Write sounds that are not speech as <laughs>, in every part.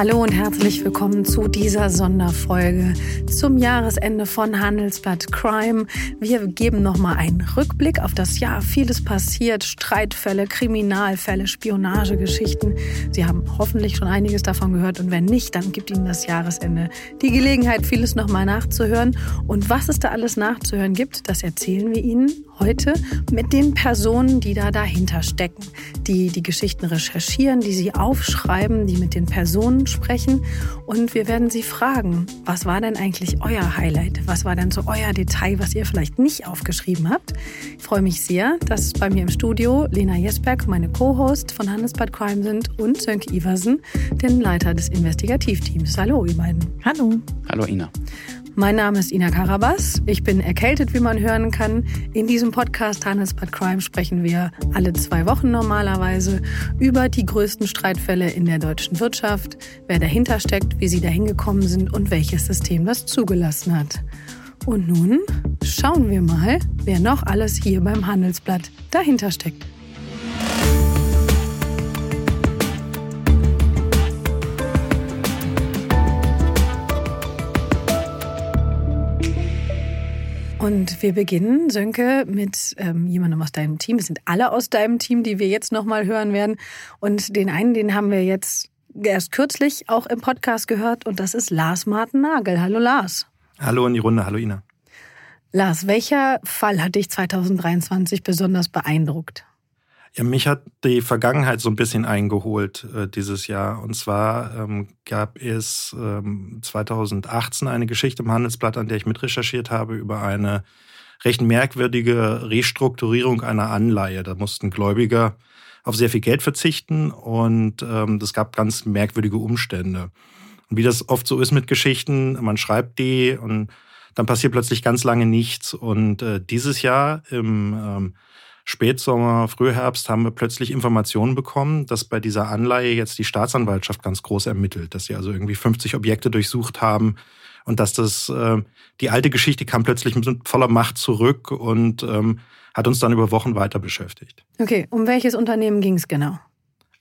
Hallo und herzlich willkommen zu dieser Sonderfolge zum Jahresende von Handelsblatt Crime. Wir geben nochmal einen Rückblick auf das Jahr. Vieles passiert, Streitfälle, Kriminalfälle, Spionagegeschichten. Sie haben hoffentlich schon einiges davon gehört und wenn nicht, dann gibt Ihnen das Jahresende die Gelegenheit, vieles nochmal nachzuhören. Und was es da alles nachzuhören gibt, das erzählen wir Ihnen heute mit den Personen, die da dahinter stecken, die die Geschichten recherchieren, die sie aufschreiben, die mit den Personen sprechen. Und wir werden sie fragen, was war denn eigentlich euer Highlight? Was war denn so euer Detail, was ihr vielleicht nicht aufgeschrieben habt? Ich freue mich sehr, dass bei mir im Studio Lena Jesberg, meine Co-Host von Handelsbad Crime sind und Sönke Iversen, den Leiter des Investigativteams. Hallo, ihr beiden. Hallo. Hallo, Ina. Mein Name ist Ina Karabas. Ich bin erkältet, wie man hören kann. In diesem Podcast Handelsbad Crime sprechen wir alle zwei Wochen normalerweise über die größten Streitfälle in der deutschen Wirtschaft, wer dahinter steckt, wie sie dahin gekommen sind und welches System das zugelassen hat. Und nun schauen wir mal, wer noch alles hier beim Handelsblatt dahinter steckt. Und wir beginnen, Sönke, mit ähm, jemandem aus deinem Team. Es sind alle aus deinem Team, die wir jetzt nochmal hören werden. Und den einen, den haben wir jetzt erst kürzlich auch im Podcast gehört. Und das ist Lars Martin Nagel. Hallo Lars. Hallo in die Runde. Hallo Ina. Lars, welcher Fall hat dich 2023 besonders beeindruckt? Ja, mich hat die Vergangenheit so ein bisschen eingeholt äh, dieses Jahr. Und zwar ähm, gab es ähm, 2018 eine Geschichte im Handelsblatt, an der ich mitrecherchiert habe, über eine recht merkwürdige Restrukturierung einer Anleihe. Da mussten Gläubiger auf sehr viel Geld verzichten und ähm, das gab ganz merkwürdige Umstände. Und wie das oft so ist mit Geschichten, man schreibt die und dann passiert plötzlich ganz lange nichts. Und äh, dieses Jahr im ähm, Spätsommer, Frühherbst haben wir plötzlich Informationen bekommen, dass bei dieser Anleihe jetzt die Staatsanwaltschaft ganz groß ermittelt, dass sie also irgendwie 50 Objekte durchsucht haben und dass das äh, die alte Geschichte kam plötzlich mit voller Macht zurück und ähm, hat uns dann über Wochen weiter beschäftigt. Okay, um welches Unternehmen ging es genau?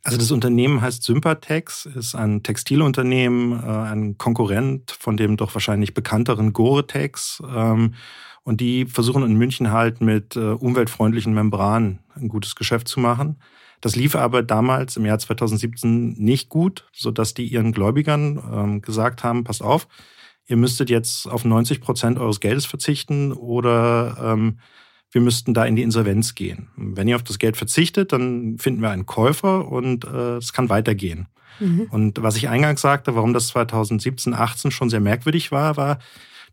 Also das Unternehmen heißt Sympatex, ist ein Textilunternehmen, äh, ein Konkurrent von dem doch wahrscheinlich bekannteren Gore-Tex. Ähm, und die versuchen in München halt mit äh, umweltfreundlichen Membranen ein gutes Geschäft zu machen. Das lief aber damals im Jahr 2017 nicht gut, sodass die ihren Gläubigern ähm, gesagt haben, passt auf, ihr müsstet jetzt auf 90 Prozent eures Geldes verzichten oder ähm, wir müssten da in die Insolvenz gehen. Wenn ihr auf das Geld verzichtet, dann finden wir einen Käufer und äh, es kann weitergehen. Mhm. Und was ich eingangs sagte, warum das 2017, 18 schon sehr merkwürdig war, war,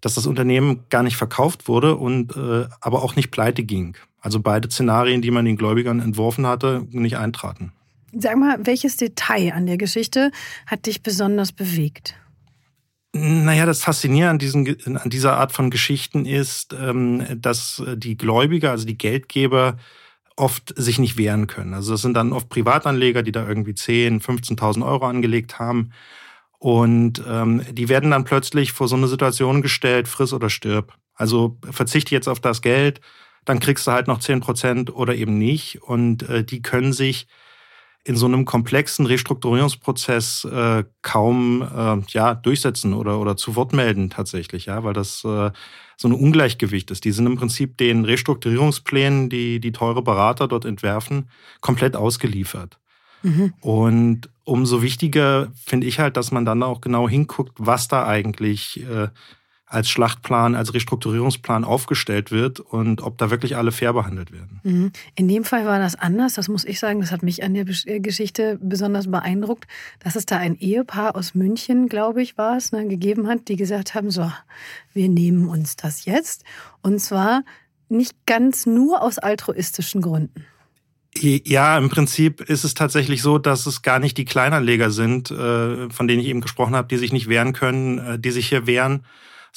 dass das Unternehmen gar nicht verkauft wurde und äh, aber auch nicht pleite ging. Also beide Szenarien, die man den Gläubigern entworfen hatte, nicht eintraten. Sag mal, welches Detail an der Geschichte hat dich besonders bewegt? Naja, das Faszinierende an, diesen, an dieser Art von Geschichten ist, ähm, dass die Gläubiger, also die Geldgeber, oft sich nicht wehren können. Also das sind dann oft Privatanleger, die da irgendwie 10, 15.000 Euro angelegt haben. Und ähm, die werden dann plötzlich vor so eine Situation gestellt, friss oder stirb. Also verzichte jetzt auf das Geld, dann kriegst du halt noch 10 Prozent oder eben nicht. Und äh, die können sich in so einem komplexen Restrukturierungsprozess äh, kaum äh, ja, durchsetzen oder, oder zu Wort melden tatsächlich, ja, weil das äh, so ein Ungleichgewicht ist. Die sind im Prinzip den Restrukturierungsplänen, die die teure Berater dort entwerfen, komplett ausgeliefert. Mhm. Und umso wichtiger finde ich halt, dass man dann auch genau hinguckt, was da eigentlich äh, als Schlachtplan, als Restrukturierungsplan aufgestellt wird und ob da wirklich alle fair behandelt werden. Mhm. In dem Fall war das anders, das muss ich sagen, das hat mich an der äh, Geschichte besonders beeindruckt, dass es da ein Ehepaar aus München, glaube ich, war es, ne, gegeben hat, die gesagt haben, so, wir nehmen uns das jetzt. Und zwar nicht ganz nur aus altruistischen Gründen. Ja, im Prinzip ist es tatsächlich so, dass es gar nicht die Kleinanleger sind, äh, von denen ich eben gesprochen habe, die sich nicht wehren können, äh, die sich hier wehren,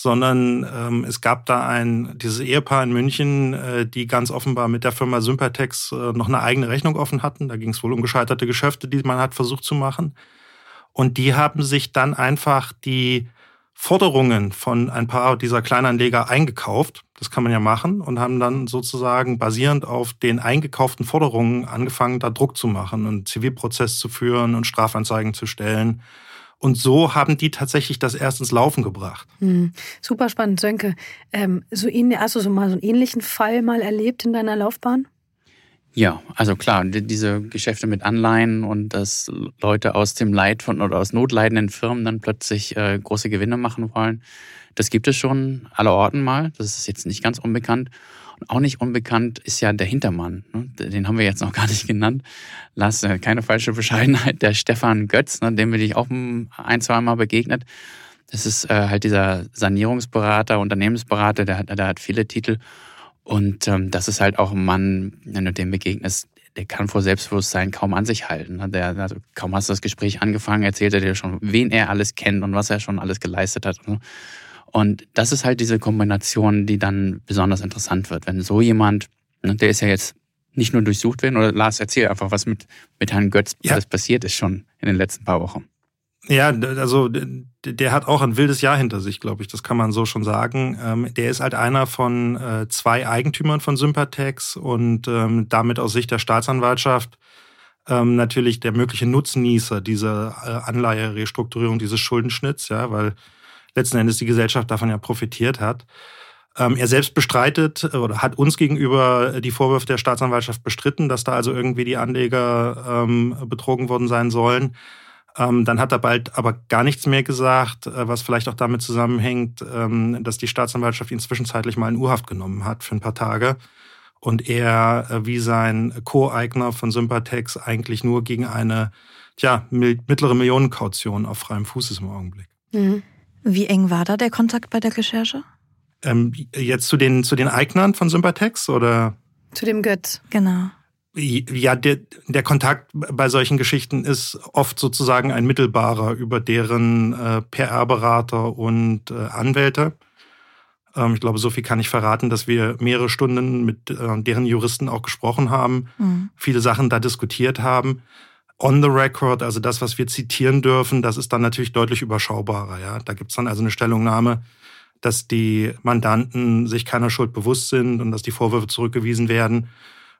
sondern ähm, es gab da ein dieses Ehepaar in München, äh, die ganz offenbar mit der Firma Sympatex noch eine eigene Rechnung offen hatten. Da ging es wohl um gescheiterte Geschäfte, die man hat versucht zu machen. Und die haben sich dann einfach die Forderungen von ein paar dieser Kleinanleger eingekauft. Das kann man ja machen und haben dann sozusagen basierend auf den eingekauften Forderungen angefangen, da Druck zu machen und Zivilprozess zu führen und Strafanzeigen zu stellen Und so haben die tatsächlich das erst ins Laufen gebracht. Hm. Super spannend, Sönke. Ähm, so hast du so mal so einen ähnlichen Fall mal erlebt in deiner Laufbahn? Ja, also klar, diese Geschäfte mit Anleihen und dass Leute aus dem Leid von oder aus notleidenden Firmen dann plötzlich äh, große Gewinne machen wollen, das gibt es schon aller Orten mal. Das ist jetzt nicht ganz unbekannt. Und auch nicht unbekannt ist ja der Hintermann. Ne? Den haben wir jetzt noch <laughs> gar nicht genannt. Lass äh, keine falsche Bescheidenheit. Der Stefan Götz, ne? dem bin ich auch ein, zwei Mal begegnet. Das ist äh, halt dieser Sanierungsberater, Unternehmensberater, der hat, der hat viele Titel. Und ähm, das ist halt auch ein Mann, wenn du dem begegnest, der kann vor Selbstbewusstsein kaum an sich halten. Ne? Der, also kaum hast du das Gespräch angefangen, erzählt er dir schon, wen er alles kennt und was er schon alles geleistet hat. Ne? Und das ist halt diese Kombination, die dann besonders interessant wird. Wenn so jemand, ne, der ist ja jetzt nicht nur durchsucht werden, oder Lars, erzähl einfach, was mit, mit Herrn Götz ja. alles passiert ist schon in den letzten paar Wochen. Ja, also der hat auch ein wildes Jahr hinter sich, glaube ich. Das kann man so schon sagen. Ähm, der ist halt einer von äh, zwei Eigentümern von Sympatex und ähm, damit aus Sicht der Staatsanwaltschaft ähm, natürlich der mögliche Nutznießer dieser äh, Anleihe-Restrukturierung dieses Schuldenschnitts, ja, weil letzten Endes die Gesellschaft davon ja profitiert hat. Er selbst bestreitet oder hat uns gegenüber die Vorwürfe der Staatsanwaltschaft bestritten, dass da also irgendwie die Anleger betrogen worden sein sollen. Ähm, dann hat er bald aber gar nichts mehr gesagt, äh, was vielleicht auch damit zusammenhängt, ähm, dass die Staatsanwaltschaft ihn zwischenzeitlich mal in Urhaft genommen hat für ein paar Tage. Und er, äh, wie sein Co-Eigner von Sympatex, eigentlich nur gegen eine tja, mittlere Millionenkaution auf freiem Fuß ist im Augenblick. Mhm. Wie eng war da der Kontakt bei der Recherche? Ähm, jetzt zu den, zu den Eignern von Sympatex oder? Zu dem Götz, genau. Ja, der, der Kontakt bei solchen Geschichten ist oft sozusagen ein mittelbarer über deren äh, PR-Berater und äh, Anwälte. Ähm, ich glaube, so viel kann ich verraten, dass wir mehrere Stunden mit äh, deren Juristen auch gesprochen haben, mhm. viele Sachen da diskutiert haben. On the record, also das, was wir zitieren dürfen, das ist dann natürlich deutlich überschaubarer. Ja, da gibt's dann also eine Stellungnahme, dass die Mandanten sich keiner Schuld bewusst sind und dass die Vorwürfe zurückgewiesen werden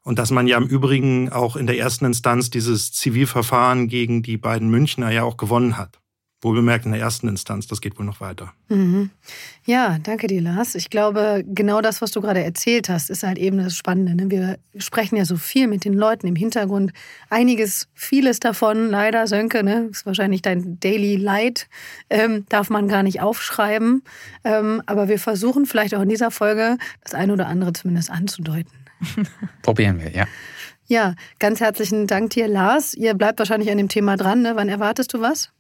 und dass man ja im Übrigen auch in der ersten Instanz dieses Zivilverfahren gegen die beiden Münchner ja auch gewonnen hat. Wohl bemerkt in der ersten Instanz, das geht wohl noch weiter. Mhm. Ja, danke dir, Lars. Ich glaube, genau das, was du gerade erzählt hast, ist halt eben das Spannende. Ne? Wir sprechen ja so viel mit den Leuten im Hintergrund. Einiges, vieles davon, leider, Sönke, ne? ist wahrscheinlich dein Daily Light, ähm, darf man gar nicht aufschreiben. Ähm, aber wir versuchen vielleicht auch in dieser Folge das eine oder andere zumindest anzudeuten. <laughs> Probieren wir, ja. Ja, ganz herzlichen Dank dir, Lars. Ihr bleibt wahrscheinlich an dem Thema dran. Ne? Wann erwartest du was?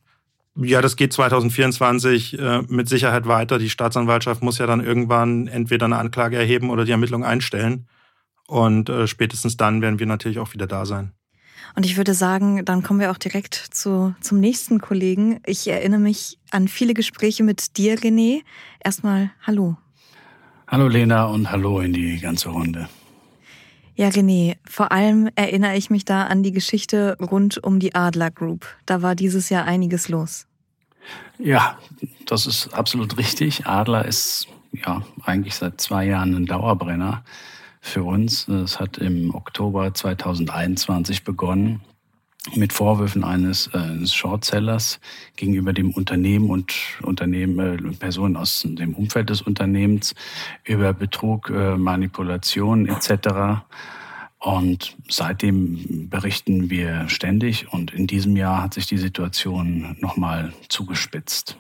Ja, das geht 2024 äh, mit Sicherheit weiter. Die Staatsanwaltschaft muss ja dann irgendwann entweder eine Anklage erheben oder die Ermittlung einstellen. Und äh, spätestens dann werden wir natürlich auch wieder da sein. Und ich würde sagen, dann kommen wir auch direkt zu, zum nächsten Kollegen. Ich erinnere mich an viele Gespräche mit dir, René. Erstmal Hallo. Hallo Lena und hallo in die ganze Runde. Ja, René, vor allem erinnere ich mich da an die Geschichte rund um die Adler Group. Da war dieses Jahr einiges los. Ja, das ist absolut richtig. Adler ist ja eigentlich seit zwei Jahren ein Dauerbrenner für uns. Es hat im Oktober 2021 begonnen mit Vorwürfen eines, äh, Shortsellers gegenüber dem Unternehmen und Unternehmen, äh, Personen aus dem Umfeld des Unternehmens über Betrug, äh, Manipulation etc. Und seitdem berichten wir ständig und in diesem Jahr hat sich die Situation nochmal zugespitzt.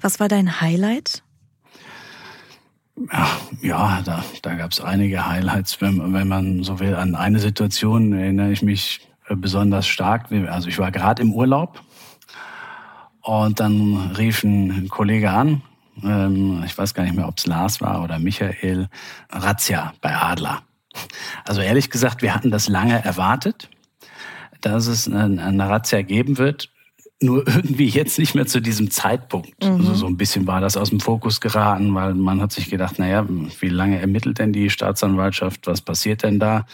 Was war dein Highlight? Ja, ja da, da gab es einige Highlights, wenn, wenn man so will. An eine Situation erinnere ich mich äh, besonders stark. Also ich war gerade im Urlaub und dann rief ein Kollege an, ähm, ich weiß gar nicht mehr, ob es Lars war oder Michael, Razzia bei Adler. Also ehrlich gesagt, wir hatten das lange erwartet, dass es eine Razzia geben wird. Nur irgendwie jetzt nicht mehr zu diesem Zeitpunkt. Mhm. Also so ein bisschen war das aus dem Fokus geraten, weil man hat sich gedacht, naja, wie lange ermittelt denn die Staatsanwaltschaft? Was passiert denn da?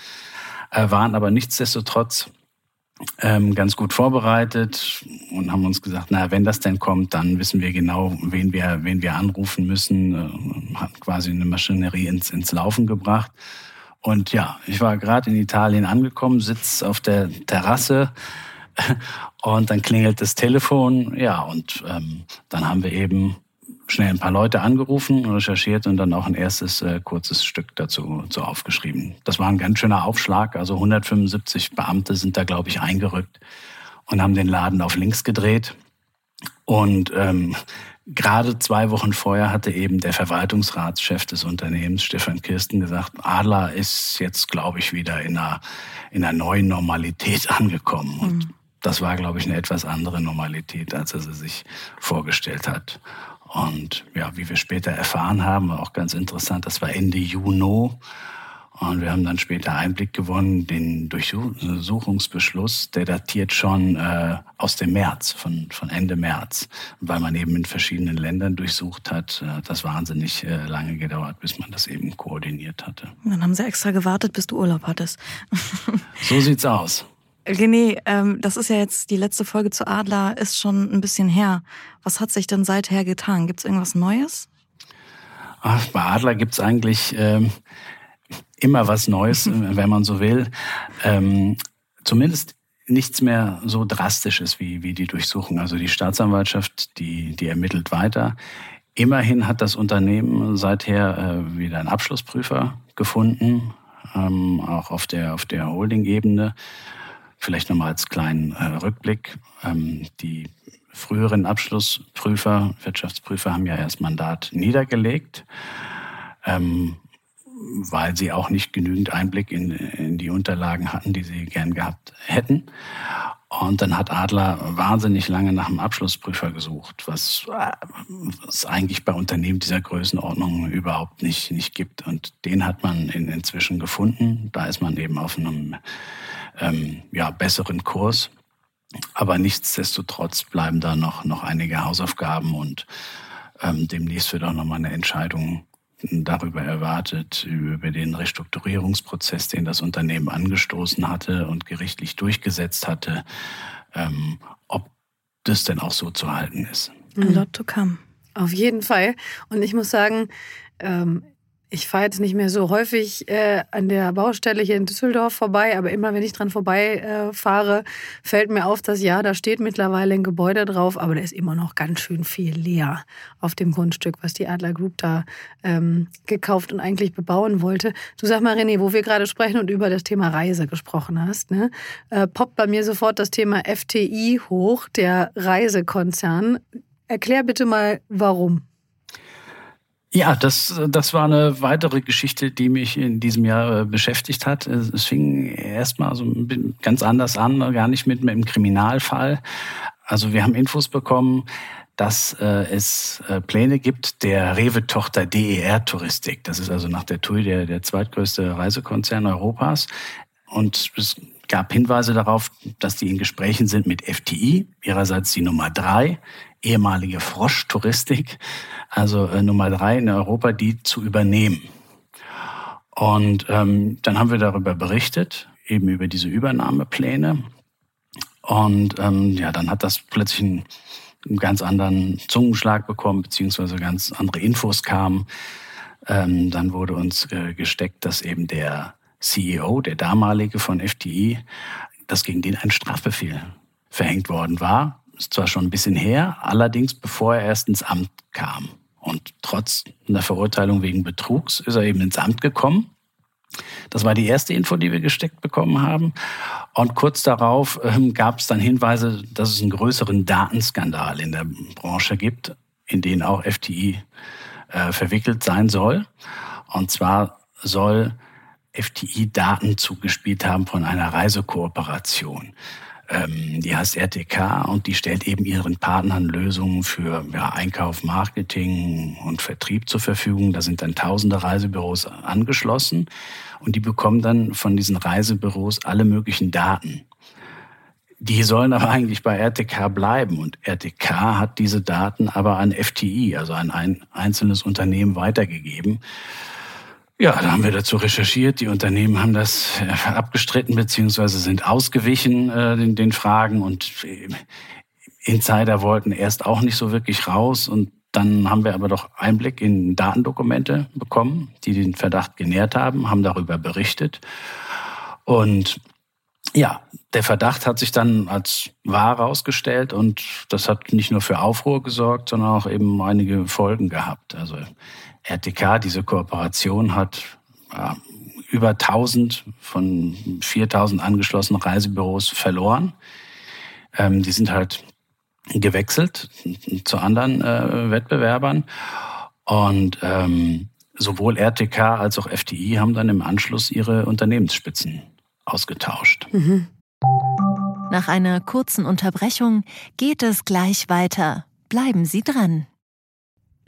Äh, waren aber nichtsdestotrotz ähm, ganz gut vorbereitet und haben uns gesagt, na, wenn das denn kommt, dann wissen wir genau, wen wir, wen wir anrufen müssen, äh, haben quasi eine Maschinerie ins, ins Laufen gebracht. Und ja, ich war gerade in Italien angekommen, sitz auf der Terrasse Und dann klingelt das Telefon, ja, und ähm, dann haben wir eben schnell ein paar Leute angerufen, recherchiert und dann auch ein erstes äh, kurzes Stück dazu so aufgeschrieben. Das war ein ganz schöner Aufschlag. Also 175 Beamte sind da, glaube ich, eingerückt und haben den Laden auf links gedreht. Und ähm, gerade zwei Wochen vorher hatte eben der Verwaltungsratschef des Unternehmens, Stefan Kirsten, gesagt, Adler ist jetzt, glaube ich, wieder in einer, in einer neuen Normalität angekommen. Und mhm. das war, glaube ich, eine etwas andere Normalität, als er sie sich vorgestellt hat. Und ja, wie wir später erfahren haben, auch ganz interessant, das war Ende Juni. Und wir haben dann später Einblick gewonnen, den Durchsuchungsbeschluss, der datiert schon äh, aus dem März, von, von Ende März, weil man eben in verschiedenen Ländern durchsucht hat. Äh, das wahnsinnig äh, lange gedauert, bis man das eben koordiniert hatte. Dann haben sie extra gewartet, bis du Urlaub hattest. <laughs> so sieht's aus. René, ähm, das ist ja jetzt die letzte Folge zu Adler, ist schon ein bisschen her. Was hat sich denn seither getan? Gibt es irgendwas Neues? Ach, bei Adler gibt es eigentlich ähm, immer was Neues, <laughs> wenn man so will. Ähm, zumindest nichts mehr so drastisches wie, wie die Durchsuchung. Also die Staatsanwaltschaft, die, die ermittelt weiter. Immerhin hat das Unternehmen seither äh, wieder einen Abschlussprüfer gefunden, ähm, auch auf der, auf der Holding-Ebene. Vielleicht nochmal als kleinen äh, Rückblick. Ähm, die früheren Abschlussprüfer, Wirtschaftsprüfer haben ja erst Mandat niedergelegt, ähm, weil sie auch nicht genügend Einblick in, in die Unterlagen hatten, die sie gern gehabt hätten. Und dann hat Adler wahnsinnig lange nach einem Abschlussprüfer gesucht, was es eigentlich bei Unternehmen dieser Größenordnung überhaupt nicht, nicht gibt. Und den hat man in, inzwischen gefunden. Da ist man eben auf einem ähm, ja, besseren Kurs. Aber nichtsdestotrotz bleiben da noch, noch einige Hausaufgaben und ähm, demnächst wird auch nochmal eine Entscheidung darüber erwartet, über den Restrukturierungsprozess, den das Unternehmen angestoßen hatte und gerichtlich durchgesetzt hatte, ähm, ob das denn auch so zu halten ist. A lot to come. Auf jeden Fall. Und ich muss sagen, ähm, ich fahre jetzt nicht mehr so häufig äh, an der Baustelle hier in Düsseldorf vorbei, aber immer wenn ich dran vorbei äh, fahre, fällt mir auf, dass ja, da steht mittlerweile ein Gebäude drauf, aber da ist immer noch ganz schön viel leer auf dem Grundstück, was die Adler Group da ähm, gekauft und eigentlich bebauen wollte. Du sag mal, René, wo wir gerade sprechen und über das Thema Reise gesprochen hast, ne, äh, poppt bei mir sofort das Thema FTI hoch, der Reisekonzern. Erklär bitte mal, warum. Ja, das, das war eine weitere Geschichte, die mich in diesem Jahr äh, beschäftigt hat. Es fing erstmal so ganz anders an, gar nicht mit einem Kriminalfall. Also wir haben Infos bekommen, dass äh, es äh, Pläne gibt der Rewe-Tochter DER Touristik. Das ist also nach der TUI der, der zweitgrößte Reisekonzern Europas. Und es gab Hinweise darauf, dass die in Gesprächen sind mit FTI, ihrerseits die Nummer drei, ehemalige Frosch-Touristik, also äh, Nummer drei in Europa, die zu übernehmen. Und ähm, dann haben wir darüber berichtet, eben über diese Übernahmepläne. Und ähm, ja, dann hat das plötzlich einen, einen ganz anderen Zungenschlag bekommen, beziehungsweise ganz andere Infos kamen. Ähm, dann wurde uns äh, gesteckt, dass eben der CEO, der damalige von FTI, dass gegen den ein Strafbefehl verhängt worden war. Ist zwar schon ein bisschen her, allerdings bevor er erst ins Amt kam. Und trotz einer Verurteilung wegen Betrugs ist er eben ins Amt gekommen. Das war die erste Info, die wir gesteckt bekommen haben. Und kurz darauf ähm, gab es dann Hinweise, dass es einen größeren Datenskandal in der Branche gibt, in den auch FTI äh, verwickelt sein soll. Und zwar soll FTI Daten zugespielt haben von einer Reisekooperation. Ähm, die heißt RTK und die stellt eben ihren Partnern Lösungen für ja, Einkauf, Marketing und Vertrieb zur Verfügung. Da sind dann tausende Reisebüros angeschlossen und die bekommen dann von diesen Reisebüros alle möglichen Daten. Die sollen aber eigentlich bei RTK bleiben und RTK hat diese Daten aber an FTI, also an ein einzelnes Unternehmen weitergegeben. Ja, da haben wir dazu recherchiert. Die Unternehmen haben das äh, abgestritten beziehungsweise sind ausgewichen äh, den, den Fragen und äh, Insider wollten erst auch nicht so wirklich raus und dann haben wir aber doch Einblick in Datendokumente bekommen, die den Verdacht genährt haben, haben darüber berichtet und ja, der Verdacht hat sich dann als wahr herausgestellt und das hat nicht nur für Aufruhr gesorgt, sondern auch eben einige Folgen gehabt. Also RTK, diese Kooperation hat ja, über 1000 von 4000 angeschlossenen Reisebüros verloren. Ähm, die sind halt gewechselt zu anderen äh, Wettbewerbern und ähm, sowohl RTK als auch FDI haben dann im Anschluss ihre Unternehmensspitzen ausgetauscht. Mhm. Nach einer kurzen Unterbrechung geht es gleich weiter. Bleiben Sie dran.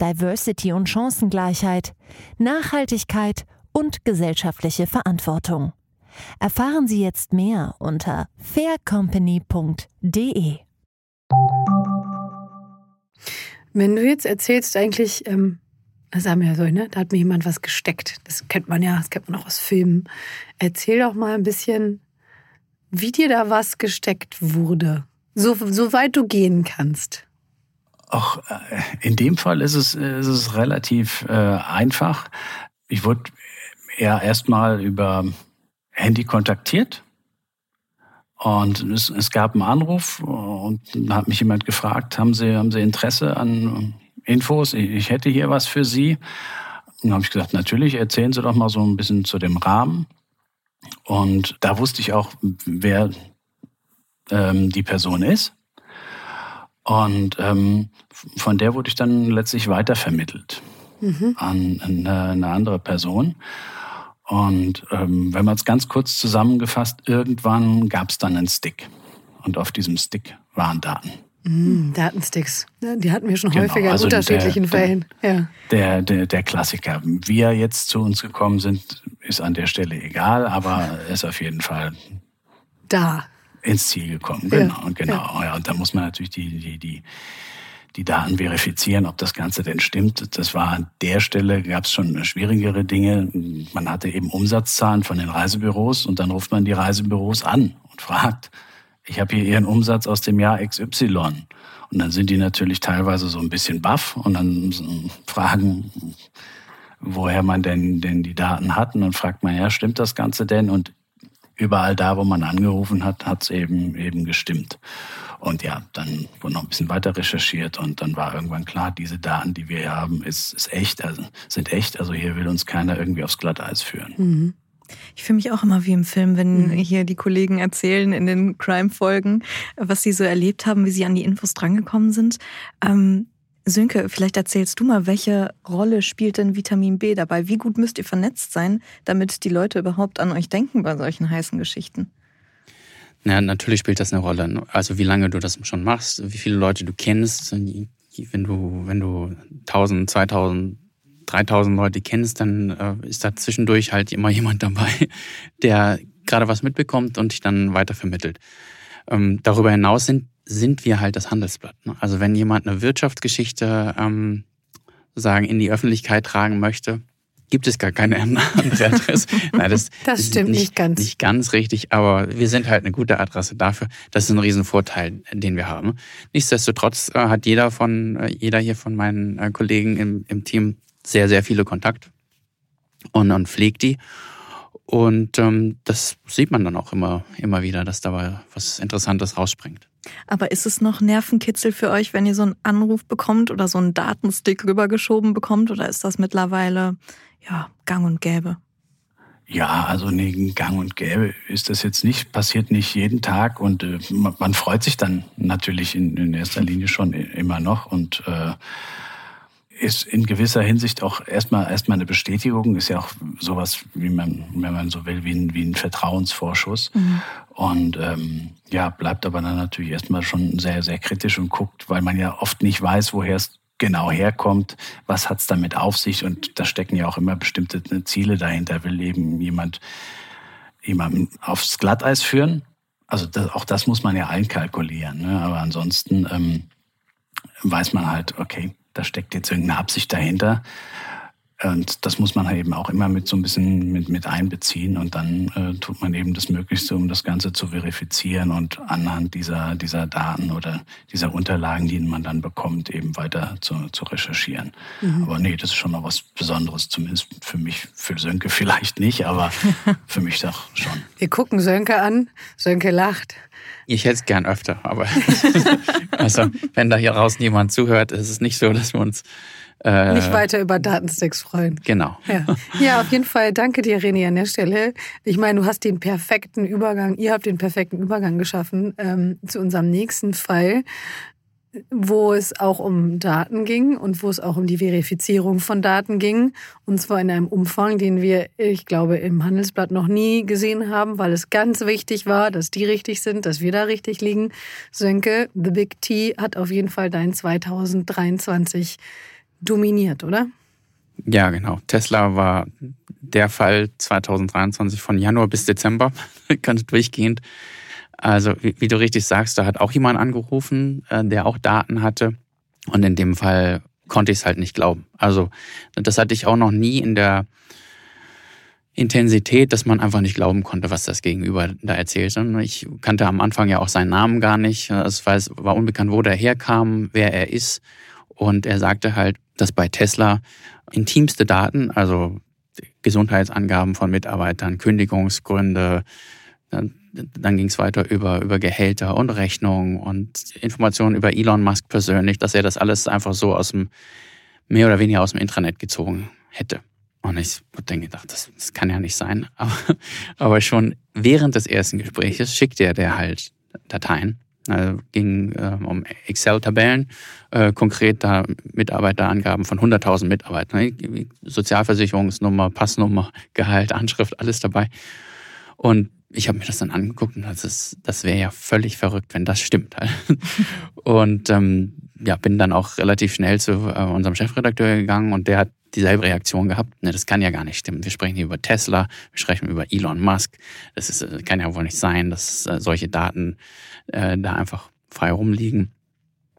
Diversity und Chancengleichheit, Nachhaltigkeit und gesellschaftliche Verantwortung. Erfahren Sie jetzt mehr unter faircompany.de. Wenn du jetzt erzählst, eigentlich, ähm, das haben wir ja so, ne? Da hat mir jemand was gesteckt. Das kennt man ja, das kennt man auch aus Filmen. Erzähl doch mal ein bisschen, wie dir da was gesteckt wurde. So, so weit du gehen kannst. Auch äh, in dem Fall ist es, ist es relativ äh, einfach. Ich wurde ja erstmal über Handy kontaktiert und es, es gab einen Anruf und da hat mich jemand gefragt, haben Sie, haben Sie Interesse an Infos? Ich, ich hätte hier was für Sie. Und dann habe ich gesagt, natürlich, erzählen Sie doch mal so ein bisschen zu dem Rahmen. Und da wusste ich auch, wer ähm, die Person ist. Und ähm, von der wurde ich dann letztlich weitervermittelt mhm. an eine, eine andere Person. Und ähm, wenn man es ganz kurz zusammengefasst, irgendwann gab es dann einen Stick. Und auf diesem Stick waren Daten. Mm, Datensticks, die hatten wir schon genau, häufiger also in unterschiedlichen der, Fällen. Ja. Der, der, der Klassiker. Wie er jetzt zu uns gekommen sind, ist an der Stelle egal, aber er ist auf jeden Fall da ins Ziel gekommen. Genau, ja, genau. Ja. ja. Und da muss man natürlich die, die, die die Daten verifizieren, ob das Ganze denn stimmt. Das war an der Stelle, gab es schon schwierigere Dinge. Man hatte eben Umsatzzahlen von den Reisebüros und dann ruft man die Reisebüros an und fragt, ich habe hier Ihren Umsatz aus dem Jahr XY. Und dann sind die natürlich teilweise so ein bisschen baff und dann fragen, woher man denn, denn die Daten hat. Und dann fragt man, ja, stimmt das Ganze denn? Und überall da, wo man angerufen hat, hat es eben, eben gestimmt. Und ja, dann wurde noch ein bisschen weiter recherchiert und dann war irgendwann klar, diese Daten, die wir hier haben, ist, ist echt, also sind echt. Also hier will uns keiner irgendwie aufs Glatteis führen. Mhm. Ich fühle mich auch immer wie im Film, wenn mhm. hier die Kollegen erzählen in den Crime-Folgen, was sie so erlebt haben, wie sie an die Infos drangekommen sind. Ähm, Sönke, vielleicht erzählst du mal, welche Rolle spielt denn Vitamin B dabei? Wie gut müsst ihr vernetzt sein, damit die Leute überhaupt an euch denken bei solchen heißen Geschichten? Ja, natürlich spielt das eine Rolle. Also wie lange du das schon machst, wie viele Leute du kennst. Wenn du, wenn du 1000, 2000, 3000 Leute kennst, dann äh, ist da zwischendurch halt immer <laughs> jemand dabei, der gerade was mitbekommt und dich dann weitervermittelt. Ähm, darüber hinaus sind, sind wir halt das Handelsblatt. Ne? Also wenn jemand eine Wirtschaftsgeschichte ähm, sagen in die Öffentlichkeit tragen möchte, gibt es gar keine <laughs> andere Adresse. Nein, das, <laughs> das stimmt nicht, nicht, ganz. Nicht ganz richtig, aber wir sind halt eine gute Adresse dafür. Das ist ein Riesenvorteil, den wir haben. Nichtsdestotrotz äh, hat jeder von, äh, jeder hier von meinen äh, Kollegen im, im Team sehr, sehr viele Kontakte und, und pflegt die. Und ähm, das sieht man dann auch immer, immer wieder, dass dabei was Interessantes rausspringt. Aber ist es noch Nervenkitzel für euch, wenn ihr so einen Anruf bekommt oder so einen Datenstick rübergeschoben bekommt? Oder ist das mittlerweile ja, gang und gäbe? Ja, also nee, gang und gäbe ist das jetzt nicht, passiert nicht jeden Tag und äh, man, man, freut sich dann natürlich in, in, erster Linie schon immer noch und äh, ist in gewisser Hinsicht auch erstmal erstmal eine Bestätigung, ist ja auch sowas, wie man, wenn man so will, wie ein, wie ein Vertrauensvorschuss. Mhm. Und ähm, ja, bleibt aber dann natürlich erstmal schon sehr, sehr kritisch und guckt, weil man ja oft nicht weiß, woher es genau herkommt, was hat es damit auf sich und da stecken ja auch immer bestimmte Ziele dahinter. Will eben jemand jemanden aufs Glatteis führen, also das, auch das muss man ja einkalkulieren. Ne? Aber ansonsten ähm, weiß man halt, okay, da steckt jetzt irgendeine Absicht dahinter. Und das muss man halt eben auch immer mit so ein bisschen mit, mit einbeziehen. Und dann äh, tut man eben das Möglichste, um das Ganze zu verifizieren und anhand dieser, dieser Daten oder dieser Unterlagen, die man dann bekommt, eben weiter zu, zu recherchieren. Mhm. Aber nee, das ist schon noch was Besonderes, zumindest für mich, für Sönke <laughs> vielleicht nicht, aber für mich doch schon. Wir gucken Sönke an, Sönke lacht. Ich hätte es gern öfter, aber <laughs> also wenn da hier draußen jemand zuhört, ist es nicht so, dass wir uns äh, Nicht weiter über Datensticks freuen. Genau. Ja. ja, auf jeden Fall danke dir, René, an der Stelle. Ich meine, du hast den perfekten Übergang, ihr habt den perfekten Übergang geschaffen ähm, zu unserem nächsten Fall, wo es auch um Daten ging und wo es auch um die Verifizierung von Daten ging. Und zwar in einem Umfang, den wir, ich glaube, im Handelsblatt noch nie gesehen haben, weil es ganz wichtig war, dass die richtig sind, dass wir da richtig liegen. Sönke, The Big T hat auf jeden Fall dein 2023 dominiert, oder? Ja, genau. Tesla war der Fall 2023 von Januar bis Dezember, <laughs> ganz durchgehend. Also, wie, wie, du richtig sagst, da hat auch jemand angerufen, äh, der auch Daten hatte. Und in dem Fall konnte ich es halt nicht glauben. Also, das hatte ich auch noch nie in der Intensität, dass man einfach nicht glauben konnte, was das Gegenüber da erzählt. Ich kannte am Anfang ja auch seinen Namen gar nicht. Es war unbekannt, wo der herkam, wer er ist. Und er sagte halt, dass bei Tesla intimste Daten, also Gesundheitsangaben von Mitarbeitern, Kündigungsgründe, dann, ging es weiter über, über Gehälter und Rechnungen und Informationen über Elon Musk persönlich, dass er das alles einfach so aus dem, mehr oder weniger aus dem Intranet gezogen hätte. Und ich habe dann gedacht, das, das kann ja nicht sein. <laughs> Aber, aber schon während des ersten Gespräches schickte er der halt Dateien also ging äh, um Excel-Tabellen, äh, konkret da Mitarbeiterangaben von 100.000 Mitarbeitern, ne? Sozialversicherungsnummer, Passnummer, Gehalt, Anschrift, alles dabei. Und ich habe mir das dann angeguckt und das, das wäre ja völlig verrückt, wenn das stimmt. <laughs> und ähm, ja, bin dann auch relativ schnell zu äh, unserem Chefredakteur gegangen und der hat dieselbe Reaktion gehabt. Ne, das kann ja gar nicht stimmen. Wir sprechen hier über Tesla, wir sprechen über Elon Musk. Das ist, äh, kann ja wohl nicht sein, dass äh, solche Daten äh, da einfach frei rumliegen.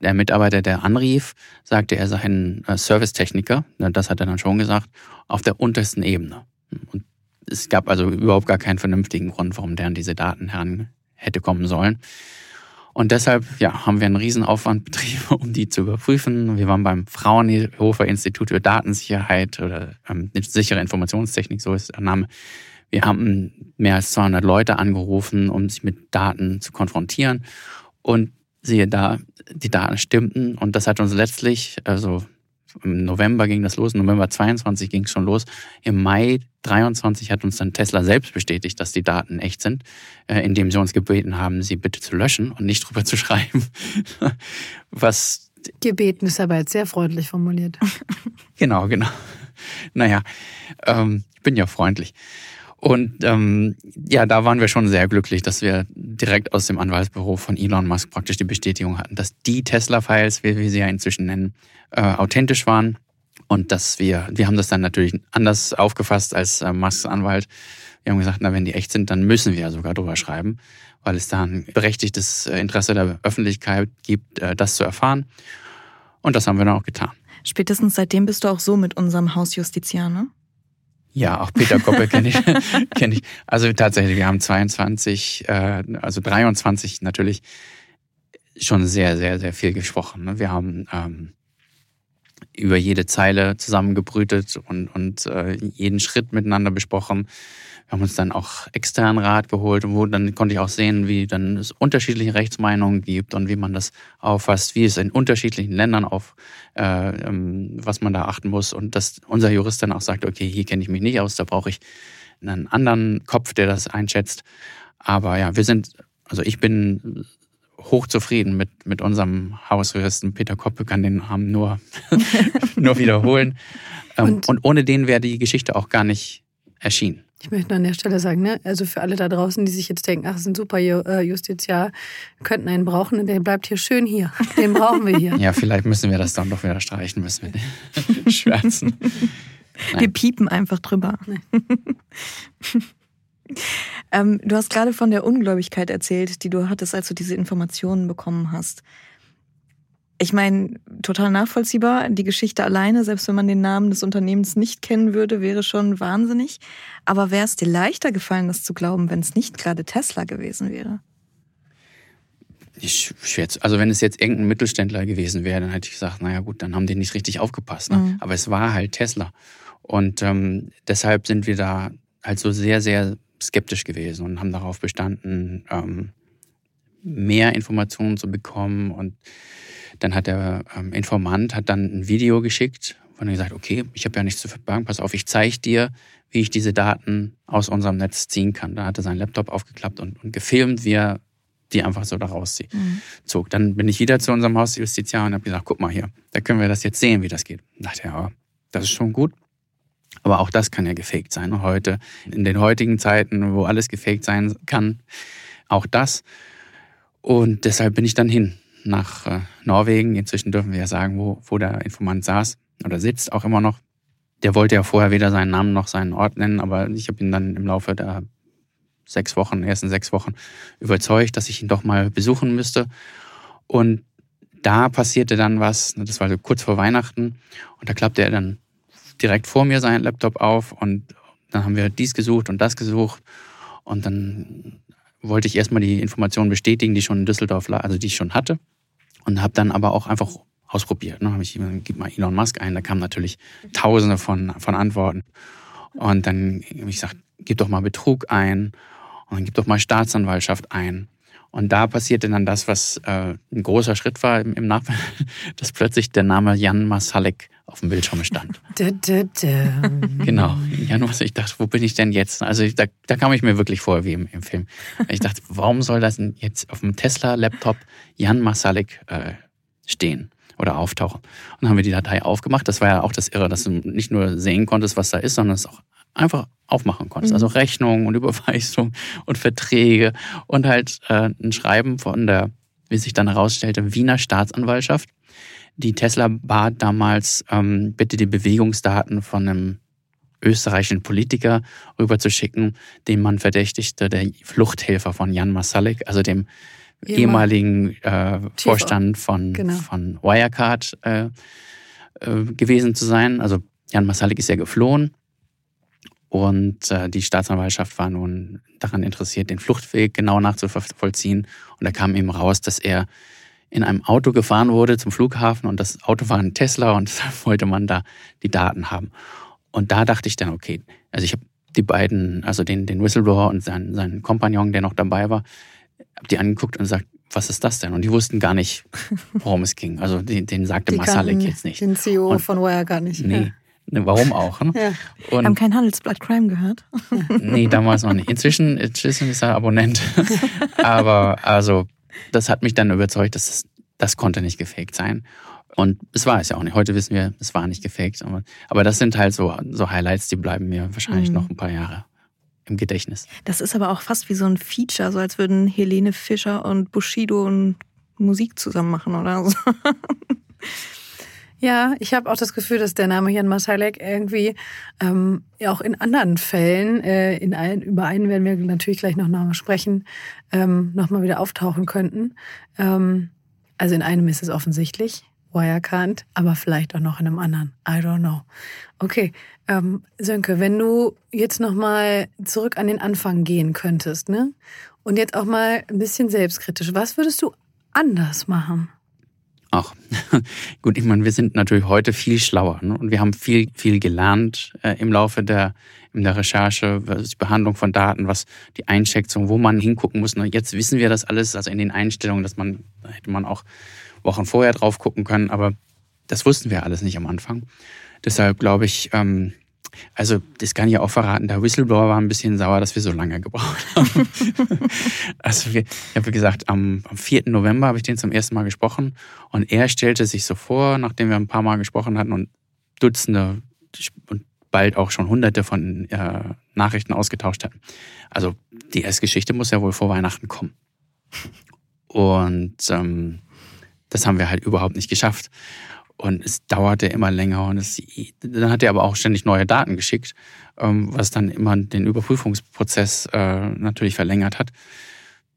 Der Mitarbeiter, der anrief, sagte, er sei ein äh, Servicetechniker. Das hat er dann schon gesagt, auf der untersten Ebene. Und es gab also überhaupt gar keinen vernünftigen Grund, warum der an diese Daten heran hätte kommen sollen. Und deshalb ja, haben wir einen Riesenaufwand betrieben, <laughs> um die zu überprüfen. Wir waren beim Fraunhofer Institut für Datensicherheit oder ähm, sichere Informationstechnik, so ist der Name. Wir haben mehr als 200 Leute angerufen, um sich mit Daten zu konfrontieren. Und siehe da, die Daten stimmten. Und das hat uns letztlich, also im November ging das los, im November 22 ging es schon los. Im Mai 23 hat uns dann Tesla selbst bestätigt, dass die Daten echt sind, äh, indem sie uns gebeten haben, sie bitte zu löschen und nicht <laughs> drüber zu schreiben. Was gebeten ist aber jetzt sehr freundlich formuliert. <laughs> genau, genau. Naja, ähm, ich bin ja freundlich. Und ähm, ja, da waren wir schon sehr glücklich, dass wir direkt aus dem Anwaltsbüro von Elon Musk praktisch die Bestätigung hatten, dass die Tesla-Files, wie wir sie ja inzwischen nennen, äh, authentisch waren. Und dass wir, wir haben das dann natürlich anders aufgefasst als äh, Musks Anwalt. Wir haben gesagt, na, wenn die echt sind, dann müssen wir ja sogar drüber schreiben, weil es da ein berechtigtes äh, Interesse der Öffentlichkeit gibt, äh, das zu erfahren. Und das haben wir dann auch getan. Spätestens seitdem bist du auch so mit unserem Hausjustiziar, ne? Ja, auch Peter Koppel kenne ich, <laughs> kenn ich. Also tatsächlich, wir haben 22, äh, also 23 natürlich schon sehr, sehr, sehr viel gesprochen. Ne? Wir haben ähm, über jede Zeile zusammengebrütet und, und äh, jeden Schritt miteinander besprochen. Wir haben uns dann auch externen Rat geholt, wo dann konnte ich auch sehen, wie dann es unterschiedliche Rechtsmeinungen gibt und wie man das auffasst, wie es in unterschiedlichen Ländern auf, äh, ähm, was man da achten muss. Und dass unser Jurist dann auch sagt, okay, hier kenne ich mich nicht aus, da brauche ich einen anderen Kopf, der das einschätzt. Aber ja, wir sind, also ich bin hochzufrieden mit, mit unserem Hausjuristen Peter Koppe, kann den Namen nur, <laughs> nur wiederholen. Ähm, und, und ohne den wäre die Geschichte auch gar nicht erschienen. Ich möchte nur an der Stelle sagen, ne, also für alle da draußen, die sich jetzt denken, ach, ist ein super äh, Justiziar, könnten einen brauchen und der bleibt hier schön hier. Den brauchen wir hier. <laughs> ja, vielleicht müssen wir das dann doch wieder streichen, müssen wir den <laughs> schwärzen. Wir piepen einfach drüber. <laughs> Ähm, du hast gerade von der Ungläubigkeit erzählt, die du hattest, als du diese Informationen bekommen hast. Ich meine, total nachvollziehbar. Die Geschichte alleine, selbst wenn man den Namen des Unternehmens nicht kennen würde, wäre schon wahnsinnig. Aber wäre es dir leichter gefallen, das zu glauben, wenn es nicht gerade Tesla gewesen wäre? Ich schätze, also wenn es jetzt irgendein Mittelständler gewesen wäre, dann hätte ich gesagt, naja gut, dann haben die nicht richtig aufgepasst. Ne? Mhm. Aber es war halt Tesla. Und ähm, deshalb sind wir da halt so sehr, sehr skeptisch gewesen und haben darauf bestanden, ähm, mehr Informationen zu bekommen. Und dann hat der ähm, Informant hat dann ein Video geschickt, wo er gesagt, okay, ich habe ja nichts zu verbergen, pass auf, ich zeige dir, wie ich diese Daten aus unserem Netz ziehen kann. Da hat er seinen Laptop aufgeklappt und, und gefilmt, wie er die einfach so da rauszog. Mhm. Dann bin ich wieder zu unserem Hausjustiziar und habe gesagt, guck mal hier, da können wir das jetzt sehen, wie das geht. Und dachte, ja, das ist schon gut. Aber auch das kann ja gefaked sein. Und heute, in den heutigen Zeiten, wo alles gefaked sein kann, auch das. Und deshalb bin ich dann hin nach äh, Norwegen. Inzwischen dürfen wir ja sagen, wo, wo der Informant saß oder sitzt, auch immer noch. Der wollte ja vorher weder seinen Namen noch seinen Ort nennen, aber ich habe ihn dann im Laufe der sechs Wochen, ersten sechs Wochen überzeugt, dass ich ihn doch mal besuchen müsste. Und da passierte dann was, das war so kurz vor Weihnachten, und da klappte er dann direkt vor mir seinen Laptop auf und dann haben wir dies gesucht und das gesucht und dann wollte ich erstmal die Informationen bestätigen, die schon in Düsseldorf, also die ich schon hatte und habe dann aber auch einfach ausprobiert. Ne? Habe ich gib mal Elon Musk ein, da kamen natürlich Tausende von von Antworten und dann habe ich gesagt, gib doch mal Betrug ein und dann gib doch mal Staatsanwaltschaft ein und da passierte dann das, was äh, ein großer Schritt war im, im Nachhinein, <laughs> dass plötzlich der Name Jan Masalek auf dem Bildschirm stand. <laughs> Genau. Jan Masalek, ich dachte, wo bin ich denn jetzt? Also ich, da, da kam ich mir wirklich vor wie im, im Film. Ich dachte, warum soll das denn jetzt auf dem Tesla-Laptop Jan Masalek äh, stehen? oder auftauchen. Und dann haben wir die Datei aufgemacht. Das war ja auch das Irre, dass du nicht nur sehen konntest, was da ist, sondern es auch einfach aufmachen konntest. Mhm. Also Rechnungen und Überweisungen und Verträge und halt äh, ein Schreiben von der, wie sich dann herausstellte, Wiener Staatsanwaltschaft. Die Tesla bat damals, ähm, bitte die Bewegungsdaten von einem österreichischen Politiker rüberzuschicken, den man verdächtigte, der Fluchthelfer von Jan Masalek, also dem ehemaligen äh, Vorstand von, genau. von Wirecard äh, äh, gewesen zu sein. Also Jan Masalek ist ja geflohen und äh, die Staatsanwaltschaft war nun daran interessiert, den Fluchtweg genau nachzuvollziehen. Und da kam eben raus, dass er in einem Auto gefahren wurde zum Flughafen und das Auto war ein Tesla und <laughs> deshalb wollte man da die Daten haben. Und da dachte ich dann, okay, also ich habe die beiden, also den, den Whistleblower und seinen, seinen Kompagnon, der noch dabei war, habe die angeguckt und gesagt, was ist das denn? Und die wussten gar nicht, worum es ging. Also den, den sagte Masalek jetzt nicht. Den CEO und, von Wire gar nicht. Nee. Ja. Ne, warum auch? Ne? Ja. Und, Haben kein Handelsblatt Crime gehört? nee, damals noch nicht. Inzwischen, inzwischen ist er Abonnent. <laughs> Aber also, das hat mich dann überzeugt, dass es, das konnte nicht gefaked sein. Und es war es ja auch nicht. Heute wissen wir, es war nicht gefaked. Aber, aber das sind halt so, so Highlights, die bleiben mir wahrscheinlich mhm. noch ein paar Jahre im Gedächtnis. Das ist aber auch fast wie so ein Feature, so als würden Helene Fischer und Bushido Musik zusammen machen oder so. <laughs> Ja, ich habe auch das Gefühl, dass der Name Jan Masalek irgendwie ähm, ja auch in anderen Fällen, äh, in allen, über einen werden wir natürlich gleich noch mal sprechen, ähm, nochmal wieder auftauchen könnten. Ähm, also in einem ist es offensichtlich, Wirecard, aber vielleicht auch noch in einem anderen. I don't know. Okay, ähm, Sönke, wenn du jetzt nochmal zurück an den Anfang gehen könntest, ne? Und jetzt auch mal ein bisschen selbstkritisch, was würdest du anders machen? Ach, <laughs> gut, ich meine, wir sind natürlich heute viel schlauer ne? und wir haben viel, viel gelernt äh, im Laufe der, in der Recherche, die Behandlung von Daten, was die Einschätzung, wo man hingucken muss. Und jetzt wissen wir das alles, also in den Einstellungen, dass man, da hätte man auch Wochen vorher drauf gucken können, aber das wussten wir alles nicht am Anfang. Deshalb glaube ich, ähm, also, das kann ich ja auch verraten. Der Whistleblower war ein bisschen sauer, dass wir so lange gebraucht haben. <laughs> also, wir, ich habe gesagt, am, am 4. November habe ich den zum ersten Mal gesprochen und er stellte sich so vor, nachdem wir ein paar Mal gesprochen hatten und Dutzende und bald auch schon Hunderte von äh, Nachrichten ausgetauscht hatten. Also, die erste Geschichte muss ja wohl vor Weihnachten kommen. <laughs> Und ähm, das haben wir halt überhaupt nicht geschafft. Und es dauerte immer länger und es, dann hat er aber auch ständig neue Daten geschickt, ähm, was dann immer den Überprüfungsprozess äh, natürlich verlängert hat.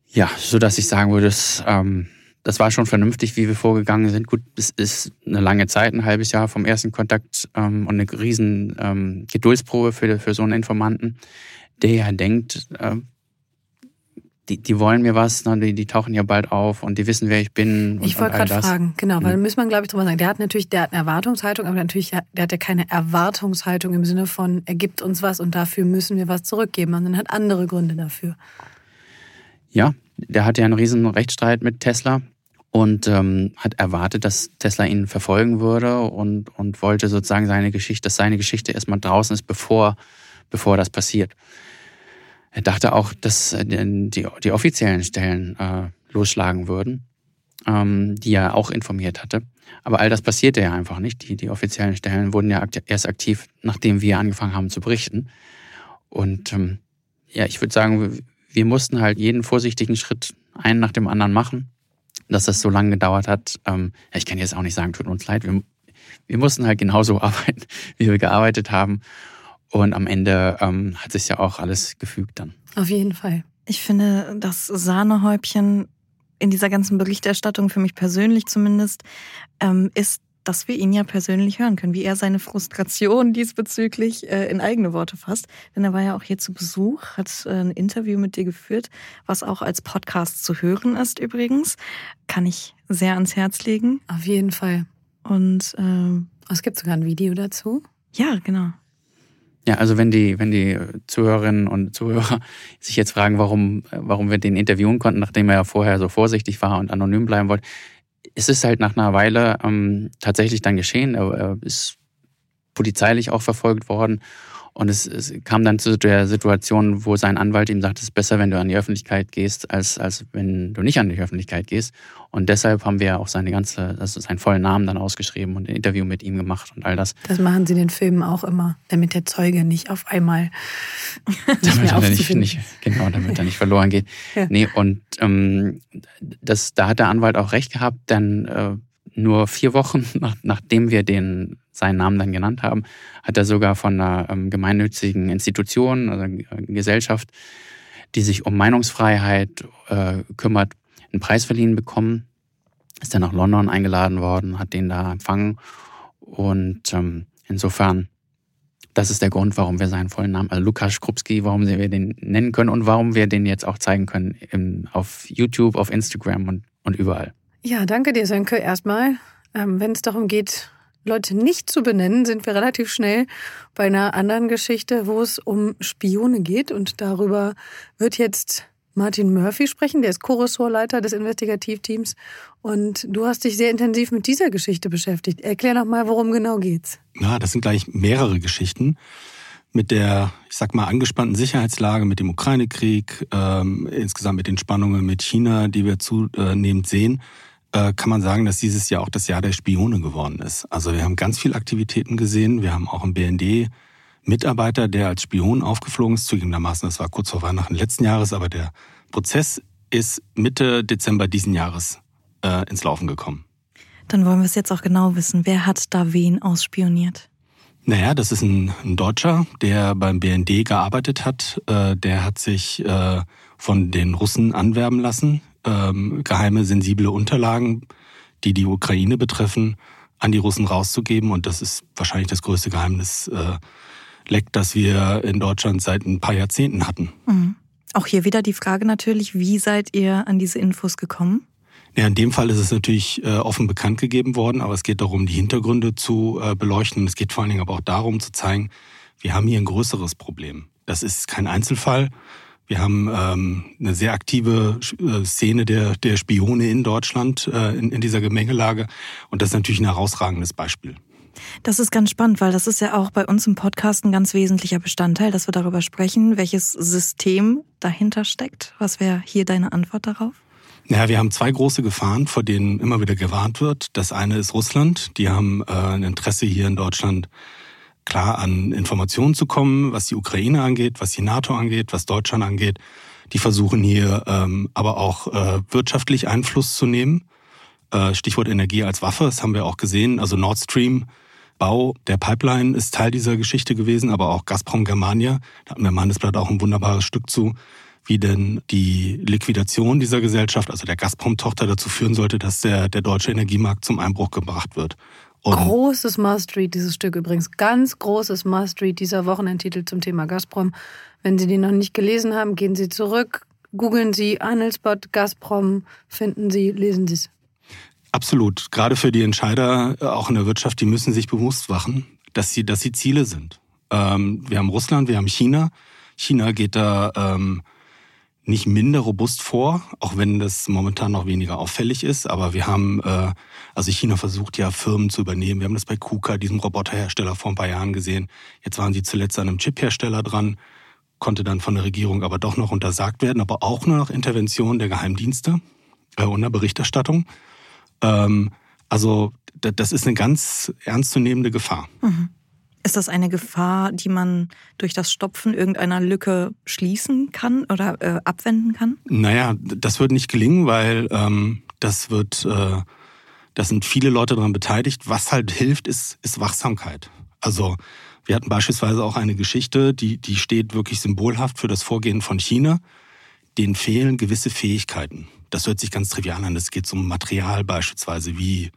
Ja, so dass ich sagen würde, das, ähm, das war schon vernünftig, wie wir vorgegangen sind. Gut, es ist eine lange Zeit, ein halbes Jahr vom ersten Kontakt ähm, und eine riesen Geduldsprobe für, für so einen Informanten, der ja denkt, die, die wollen mir was, ne? die, die tauchen ja bald auf und die wissen, wer ich bin. ich wollte gerade fragen, genau, weil mhm. da muss man, glaube ich, drüber sagen. Der hat natürlich, der hat eine Erwartungshaltung, aber natürlich, der hat ja keine Erwartungshaltung im Sinne von, er gibt uns was und dafür müssen wir was zurückgeben, sondern hat andere Gründe dafür. Ja, der hat ja einen riesen Rechtsstreit mit Tesla und ähm, hat erwartet, dass Tesla ihn verfolgen würde und, und wollte sozusagen seine Geschichte, dass seine Geschichte erstmal draußen ist, bevor, bevor das passiert. Er dachte auch, dass äh, die, die offiziellen Stellen äh, losschlagen würden, ähm, die er auch informiert hatte. Aber all das passierte ja einfach nicht. Die, die offiziellen Stellen wurden ja erst aktiv, nachdem wir angefangen haben zu berichten. Und ähm, ja, ich würde sagen, wir mussten halt jeden vorsichtigen Schritt einen nach dem anderen machen, dass das so lange gedauert hat. Ähm, ich kann jetzt auch nicht sagen, tut uns leid. Wir, wir mussten halt genauso <laughs> arbeiten, wie wir gearbeitet haben. Und am Ende ähm, hat sich ja auch alles gefügt dann. Auf jeden Fall. Ich finde, das Sahnehäubchen in dieser ganzen Berichterstattung, für mich persönlich zumindest, ähm, ist, dass wir ihn ja persönlich hören können, wie er seine Frustration <laughs> diesbezüglich äh, in eigene Worte fasst. Denn er war ja auch hier zu Besuch, hat äh, ein Interview mit dir geführt, was auch als Podcast zu hören ist übrigens. Kann ich sehr ans Herz legen. Auf jeden Fall. Und ähm, es gibt sogar ein Video dazu. Ja, genau. Ja, also wenn die, wenn die Zuhörerinnen und Zuhörer sich jetzt fragen, warum, warum wir den interviewen konnten, nachdem er ja vorher so vorsichtig war und anonym bleiben wollte, es ist halt nach einer Weile ähm, tatsächlich dann geschehen. Er, er ist polizeilich auch verfolgt worden und es, es, kam dann zu der Situation, wo sein Anwalt ihm sagt, es ist besser, wenn du an die Öffentlichkeit gehst, als, als wenn du nicht an die Öffentlichkeit gehst. Und deshalb haben wir auch seine ganze, also seinen vollen Namen dann ausgeschrieben und ein Interview mit ihm gemacht und all das. Das machen sie in den Filmen auch immer, damit der Zeuge nicht auf einmal <laughs> damit er nicht, nicht, genau, damit er nicht verloren geht. Ja. Nee, und ähm, das, da hat der Anwalt auch recht gehabt, denn äh, nur vier Wochen <laughs> nach, nachdem wir den seinen Namen dann genannt haben, hat er sogar von einer ähm, gemeinnützigen Institution, also äh, Gesellschaft, die sich um Meinungsfreiheit äh, kümmert, einen Preis verliehen bekommen. Ist dann nach London eingeladen worden, hat den da empfangen. Und ähm, insofern, das ist der Grund, warum wir seinen vollen Namen, also Lukas Skrupski, warum wir den nennen können und warum wir den jetzt auch zeigen können im, auf YouTube, auf Instagram und, und überall. Ja, danke dir, Sönke, erstmal. Ähm, Wenn es darum geht, Leute nicht zu benennen, sind wir relativ schnell bei einer anderen Geschichte, wo es um Spione geht. Und darüber wird jetzt Martin Murphy sprechen. Der ist Co-Ressortleiter des Investigativteams. Und du hast dich sehr intensiv mit dieser Geschichte beschäftigt. Erklär noch mal, worum genau geht's. Ja, das sind gleich mehrere Geschichten. Mit der, ich sag mal, angespannten Sicherheitslage, mit dem Ukraine-Krieg, ähm, insgesamt mit den Spannungen mit China, die wir zunehmend sehen, äh, kann man sagen, dass dieses Jahr auch das Jahr der Spione geworden ist. Also wir haben ganz viele Aktivitäten gesehen. Wir haben auch im BND Mitarbeiter, der als Spion aufgeflogen ist, zugegebenermaßen, das war kurz vor Weihnachten letzten Jahres, aber der Prozess ist Mitte Dezember diesen Jahres äh, ins Laufen gekommen. Dann wollen wir es jetzt auch genau wissen. Wer hat da wen ausspioniert? Naja, das ist ein, ein Deutscher, der beim BND gearbeitet hat. Äh, der hat sich äh, von den Russen anwerben lassen ähm, geheime, sensible Unterlagen, die die Ukraine betreffen, an die Russen rauszugeben. Und das ist wahrscheinlich das größte Geheimnis äh, Leck, das wir in Deutschland seit ein paar Jahrzehnten hatten. Mhm. Auch hier wieder die Frage natürlich, wie seid ihr an diese Infos gekommen? Ja, in dem Fall ist es natürlich äh, offen bekannt gegeben worden, aber es geht darum, die Hintergründe zu äh, beleuchten. Es geht vor allen Dingen aber auch darum zu zeigen, wir haben hier ein größeres Problem. Das ist kein Einzelfall. Wir haben ähm, eine sehr aktive äh, Szene der, der Spione in Deutschland äh, in, in dieser Gemengelage. Und das ist natürlich ein herausragendes Beispiel. Das ist ganz spannend, weil das ist ja auch bei uns im Podcast ein ganz wesentlicher Bestandteil, dass wir darüber sprechen, welches System dahinter steckt. Was wäre hier deine Antwort darauf? Naja, wir haben zwei große Gefahren, vor denen immer wieder gewarnt wird. Das eine ist Russland. Die haben äh, ein Interesse hier in Deutschland klar an Informationen zu kommen, was die Ukraine angeht, was die NATO angeht, was Deutschland angeht. Die versuchen hier ähm, aber auch äh, wirtschaftlich Einfluss zu nehmen. Äh, Stichwort Energie als Waffe, das haben wir auch gesehen. Also Nord Stream Bau der Pipeline ist Teil dieser Geschichte gewesen, aber auch Gazprom Germania. Da hatten wir im Handelsblatt auch ein wunderbares Stück zu, wie denn die Liquidation dieser Gesellschaft, also der Gazprom-Tochter, dazu führen sollte, dass der, der deutsche Energiemarkt zum Einbruch gebracht wird. Und großes Must-Read, dieses Stück übrigens. Ganz großes Must-Read, dieser Wochenendtitel zum Thema Gazprom. Wenn Sie den noch nicht gelesen haben, gehen Sie zurück, googeln Sie Handelsbot Gazprom, finden Sie, lesen Sie es. Absolut. Gerade für die Entscheider, äh, auch in der Wirtschaft, die müssen sich bewusst machen, dass sie, dass sie Ziele sind. Ähm, wir haben Russland, wir haben China. China geht da ähm, nicht minder robust vor, auch wenn das momentan noch weniger auffällig ist. Aber wir haben, äh, also China versucht ja Firmen zu übernehmen. Wir haben das bei KUKA, diesem Roboterhersteller, vor ein paar Jahren gesehen. Jetzt waren sie zuletzt an einem Chiphersteller dran, konnte dann von der Regierung aber doch noch untersagt werden, aber auch nur nach Intervention der Geheimdienste äh, und der Berichterstattung. Ähm, also das ist eine ganz ernstzunehmende Gefahr. Mhm. Ist das eine Gefahr, die man durch das Stopfen irgendeiner Lücke schließen kann oder äh, abwenden kann? Naja, das wird nicht gelingen, weil ähm, das wird, äh, das sind viele Leute daran beteiligt. Was halt hilft, ist, ist Wachsamkeit. Also wir hatten beispielsweise auch eine Geschichte, die, die steht wirklich symbolhaft für das Vorgehen von China. Denen fehlen gewisse Fähigkeiten. Das hört sich ganz trivial an. Es geht um Material beispielsweise, wie,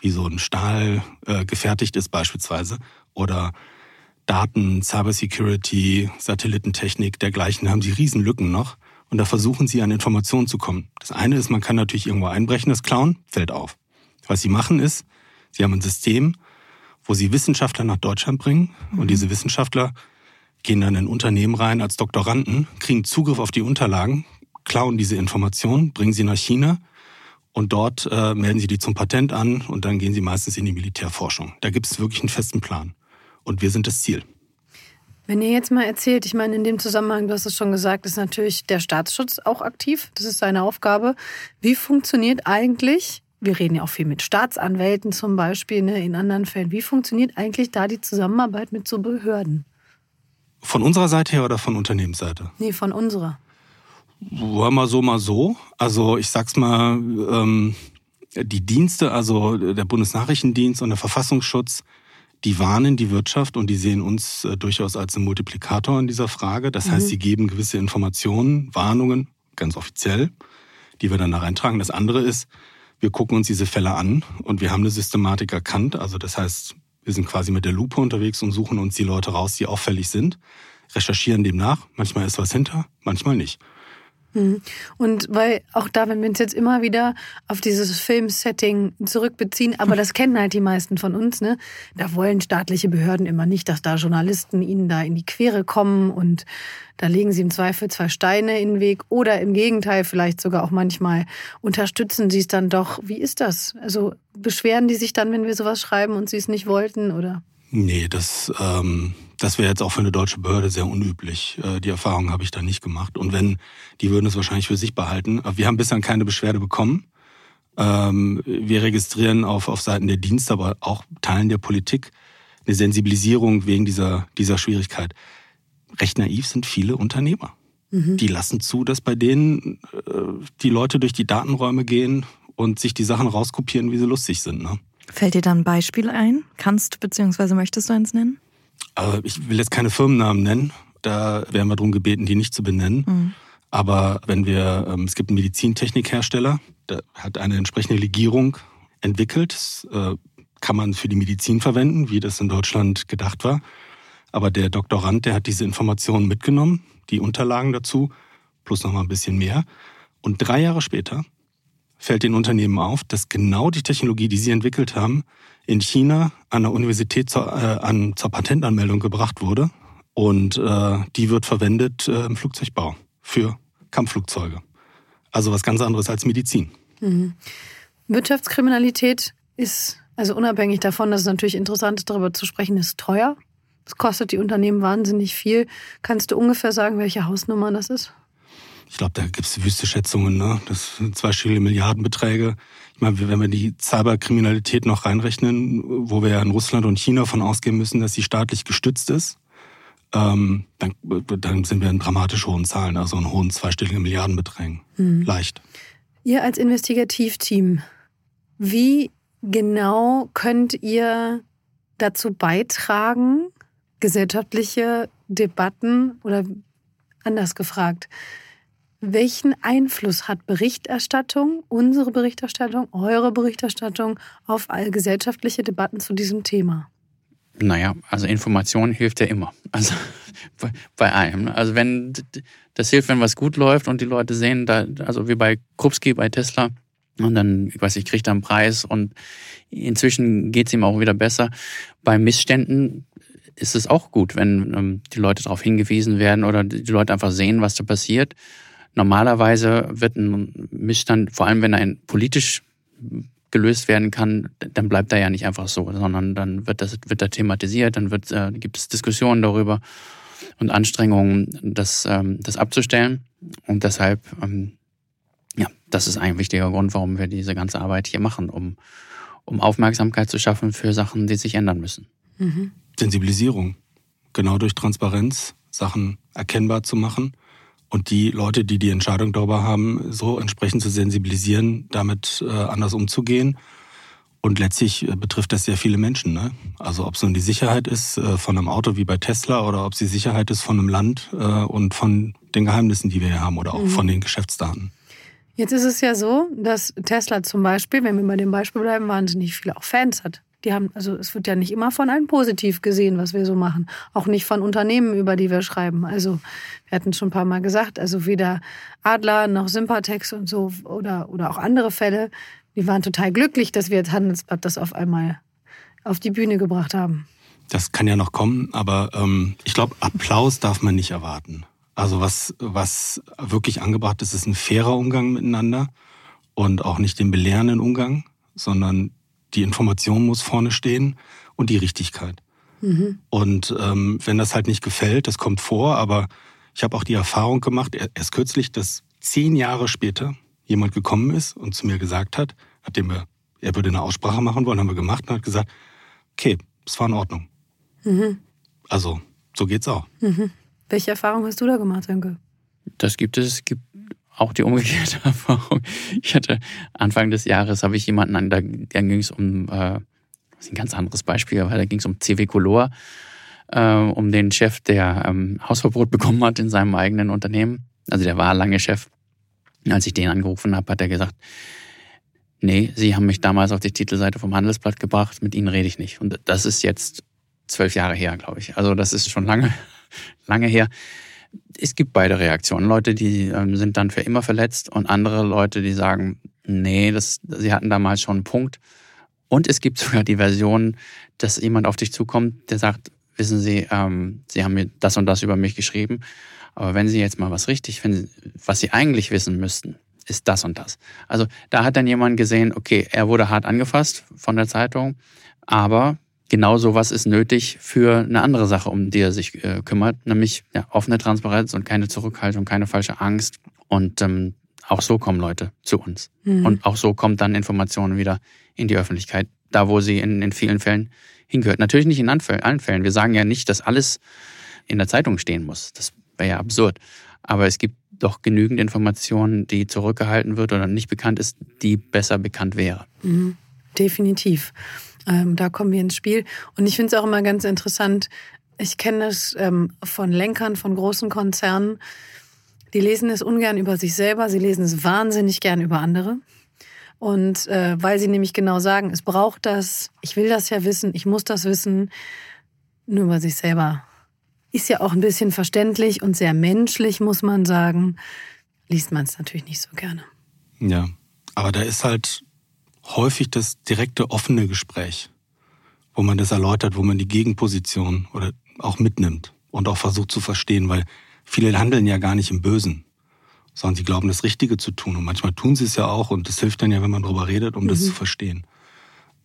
wie so ein Stahl äh, gefertigt ist beispielsweise. Oder Daten, Cybersecurity, Satellitentechnik, dergleichen haben sie Riesenlücken noch. Und da versuchen sie an Informationen zu kommen. Das eine ist, man kann natürlich irgendwo einbrechen, das klauen, fällt auf. Was sie machen ist, sie haben ein System, wo sie Wissenschaftler nach Deutschland bringen. Mhm. Und diese Wissenschaftler gehen dann in Unternehmen rein als Doktoranden, kriegen Zugriff auf die Unterlagen, klauen diese Informationen, bringen sie nach China und dort äh, melden sie die zum Patent an und dann gehen sie meistens in die Militärforschung. Da gibt es wirklich einen festen Plan. Und wir sind das Ziel. Wenn ihr jetzt mal erzählt, ich meine, in dem Zusammenhang, du hast es schon gesagt, ist natürlich der Staatsschutz auch aktiv. Das ist seine Aufgabe. Wie funktioniert eigentlich, wir reden ja auch viel mit Staatsanwälten zum Beispiel, ne, in anderen Fällen, wie funktioniert eigentlich da die Zusammenarbeit mit so Behörden? Von unserer Seite her oder von Unternehmensseite? Nee, von unserer. War mal so, mal so. Also ich sag's mal, ähm, die Dienste, also der Bundesnachrichtendienst und der Verfassungsschutz, die warnen die Wirtschaft und die sehen uns äh, durchaus als einen Multiplikator in dieser Frage. Das mhm. heißt, sie geben gewisse Informationen, Warnungen, ganz offiziell, die wir dann da reintragen. Das andere ist, wir gucken uns diese Fälle an und wir haben eine Systematik erkannt. Also das heißt, wir sind quasi mit der Lupe unterwegs und suchen uns die Leute raus, die auffällig sind, recherchieren dem nach. Manchmal ist was hinter, manchmal nicht. Mhm. Und weil auch da, wenn wir uns jetzt immer wieder auf dieses Filmsetting zurückbeziehen, aber das kennen halt die meisten von uns, ne? Da wollen staatliche Behörden immer nicht, dass da Journalisten ihnen da in die Quere kommen und da legen sie im Zweifel zwei Steine in den Weg oder im Gegenteil vielleicht sogar auch manchmal unterstützen sie es dann doch. Wie ist das? Also beschweren die sich dann, wenn wir sowas schreiben und sie es nicht wollten oder? Nee, das, ähm, das wäre jetzt auch für eine deutsche Behörde sehr unüblich. Äh, die Erfahrung habe ich da nicht gemacht. Und wenn, die würden es wahrscheinlich für sich behalten. Wir haben bislang keine Beschwerde bekommen. Ähm, wir registrieren auf, auf Seiten der Dienste, aber auch Teilen der Politik eine Sensibilisierung wegen dieser, dieser Schwierigkeit. Recht naiv sind viele Unternehmer. Mhm. Die lassen zu, dass bei denen äh, die Leute durch die Datenräume gehen und sich die Sachen rauskopieren, wie sie lustig sind. Ne? Fällt dir da ein Beispiel ein? Kannst du bzw. möchtest du eins nennen? Also ich will jetzt keine Firmennamen nennen. Da werden wir darum gebeten, die nicht zu benennen. Mhm. Aber wenn wir, ähm, es gibt einen Medizintechnikhersteller, der hat eine entsprechende Legierung entwickelt. Das äh, kann man für die Medizin verwenden, wie das in Deutschland gedacht war. Aber der Doktorand, der hat diese Informationen mitgenommen, die Unterlagen dazu, plus noch mal ein bisschen mehr. Und drei Jahre später fällt den Unternehmen auf, dass genau die Technologie, die sie entwickelt haben, in China an der Universität zur, äh, an, zur Patentanmeldung gebracht wurde. Und äh, die wird verwendet äh, im Flugzeugbau für Kampfflugzeuge. Also was ganz anderes als Medizin. Mhm. Wirtschaftskriminalität ist, also unabhängig davon, dass es natürlich interessant ist, darüber zu sprechen, ist teuer. Es kostet die Unternehmen wahnsinnig viel. Kannst du ungefähr sagen, welche Hausnummer das ist? Ich glaube, da gibt es wüste Schätzungen, ne? Das sind zweistellige Milliardenbeträge. Ich meine, wenn wir die Cyberkriminalität noch reinrechnen, wo wir ja in Russland und China von ausgehen müssen, dass sie staatlich gestützt ist, ähm, dann, dann sind wir in dramatisch hohen Zahlen, also in hohen zweistelligen Milliardenbeträgen. Mhm. Leicht. Ihr als Investigativteam, Wie genau könnt ihr dazu beitragen, gesellschaftliche Debatten oder anders gefragt, welchen Einfluss hat Berichterstattung, unsere Berichterstattung, eure Berichterstattung auf all gesellschaftliche Debatten zu diesem Thema? Naja, also Information hilft ja immer. <laughs> Also bei allem. Also wenn das hilft, wenn was gut läuft und die Leute sehen, da, also wie bei Krupski bei Tesla, und dann, ich weiß ich, kriegt er einen Preis und inzwischen geht es ihm auch wieder besser. Bei Missständen ist es auch gut, wenn ähm, die Leute darauf hingewiesen werden oder die Leute einfach sehen, was da passiert. Normalerweise wird ein Missstand, vor allem wenn er politisch gelöst werden kann, dann bleibt er ja nicht einfach so, sondern dann wird das wird er thematisiert, dann wird, äh, gibt es Diskussionen darüber und Anstrengungen, das, ähm, das abzustellen. Und deshalb, ähm, ja, das ist ein wichtiger Grund, warum wir diese ganze Arbeit hier machen, um, um Aufmerksamkeit zu schaffen für Sachen, die sich ändern müssen. Mhm. Sensibilisierung, genau durch Transparenz, Sachen erkennbar zu machen und die Leute, die die Entscheidung darüber haben, so entsprechend zu sensibilisieren, damit äh, anders umzugehen. Und letztlich äh, betrifft das sehr viele Menschen. Ne? Also ob es nun die Sicherheit ist äh, von einem Auto wie bei Tesla oder ob es die Sicherheit ist von einem Land und von den Geheimnissen, die wir hier haben oder auch mhm. von den Geschäftsdaten. Jetzt ist es ja so, dass Tesla zum Beispiel, wenn wir bei dem Beispiel bleiben, wahnsinnig viele auch Fans hat. Die haben, also es wird ja nicht immer von allen positiv gesehen, was wir so machen. Auch nicht von Unternehmen, über die wir schreiben. Also wir hatten schon ein paar Mal gesagt, also weder Adler noch Sympatex und so oder, oder auch andere Fälle, die waren total glücklich, dass wir als Handelsblatt das auf einmal auf die Bühne gebracht haben. Das kann ja noch kommen, aber ähm, ich glaube, Applaus darf man nicht erwarten. Also was, was wirklich angebracht ist, ist ein fairer Umgang miteinander und auch nicht den belehrenden Umgang, sondern die Information muss vorne stehen und die Richtigkeit. Mhm. Und ähm, wenn das halt nicht gefällt, das kommt vor, aber ich habe auch die Erfahrung gemacht, erst kürzlich, dass zehn Jahre später jemand gekommen ist und zu mir gesagt hat, nachdem wir, er würde eine Aussprache machen wollen, haben wir gemacht und hat gesagt, okay, es war in Ordnung. Mhm. Also, so geht's auch. Mhm. Welche Erfahrung hast du da gemacht, Danke? Das gibt es. Es gibt auch die umgekehrte <laughs> Erfahrung. Ich hatte Anfang des Jahres habe ich jemanden an, da, ging es um äh, ein ganz anderes Beispiel, aber da ging es um CW Color, äh, um den Chef, der ähm, Hausverbot bekommen hat in seinem eigenen Unternehmen. Also der war lange Chef. Als ich den angerufen habe, hat er gesagt, nee, Sie haben mich damals auf die Titelseite vom Handelsblatt gebracht, mit Ihnen rede ich nicht. Und das ist jetzt zwölf Jahre her, glaube ich. Also das ist schon lange, <laughs> lange her es gibt beide Reaktionen. Leute, die ähm, sind dann für immer verletzt und andere Leute, die sagen, nee, das, sie hatten damals schon einen Punkt. Und es gibt sogar die Version, dass jemand auf dich zukommt, der sagt, wissen Sie, ähm, Sie haben mir das und das über mich geschrieben, aber wenn Sie jetzt mal was richtig finden, was Sie eigentlich wissen müssten, ist das und das. Also da hat dann jemand gesehen, okay, er wurde hart angefasst von der Zeitung, aber genau sowas ist nötig für eine andere Sache, um die er sich äh, kümmert, nämlich ja, offene Transparenz und keine Zurückhaltung, keine falsche Angst. Und ähm, auch so kommen Leute zu uns. Mhm. Und auch so kommt dann Informationen wieder in die Öffentlichkeit, da wo sie in, in vielen Fällen hingehört. Natürlich nicht in allen Fällen. Wir sagen ja nicht, dass alles in der Zeitung stehen muss. Das wäre ja absurd. Aber es gibt doch genügend Informationen, die zurückgehalten wird oder nicht bekannt ist, die besser bekannt wäre. Mhm. Definitiv. Ähm, da kommen wir ins Spiel. Und ich finde es auch immer ganz interessant. Ich kenne es ähm, von Lenkern von großen Konzernen. Die lesen es ungern über sich selber, sie lesen es wahnsinnig gern über andere. Und äh, weil sie nämlich genau sagen, es braucht das, ich will das ja wissen, ich muss das wissen, nur über sich selber. Ist ja auch ein bisschen verständlich und sehr menschlich, muss man sagen. Liest man es natürlich nicht so gerne. Ja, aber da ist halt häufig das direkte offene Gespräch, wo man das erläutert, wo man die Gegenposition oder auch mitnimmt und auch versucht zu verstehen, weil viele handeln ja gar nicht im Bösen, sondern sie glauben, das Richtige zu tun. Und manchmal tun sie es ja auch und das hilft dann ja, wenn man darüber redet, um mhm. das zu verstehen.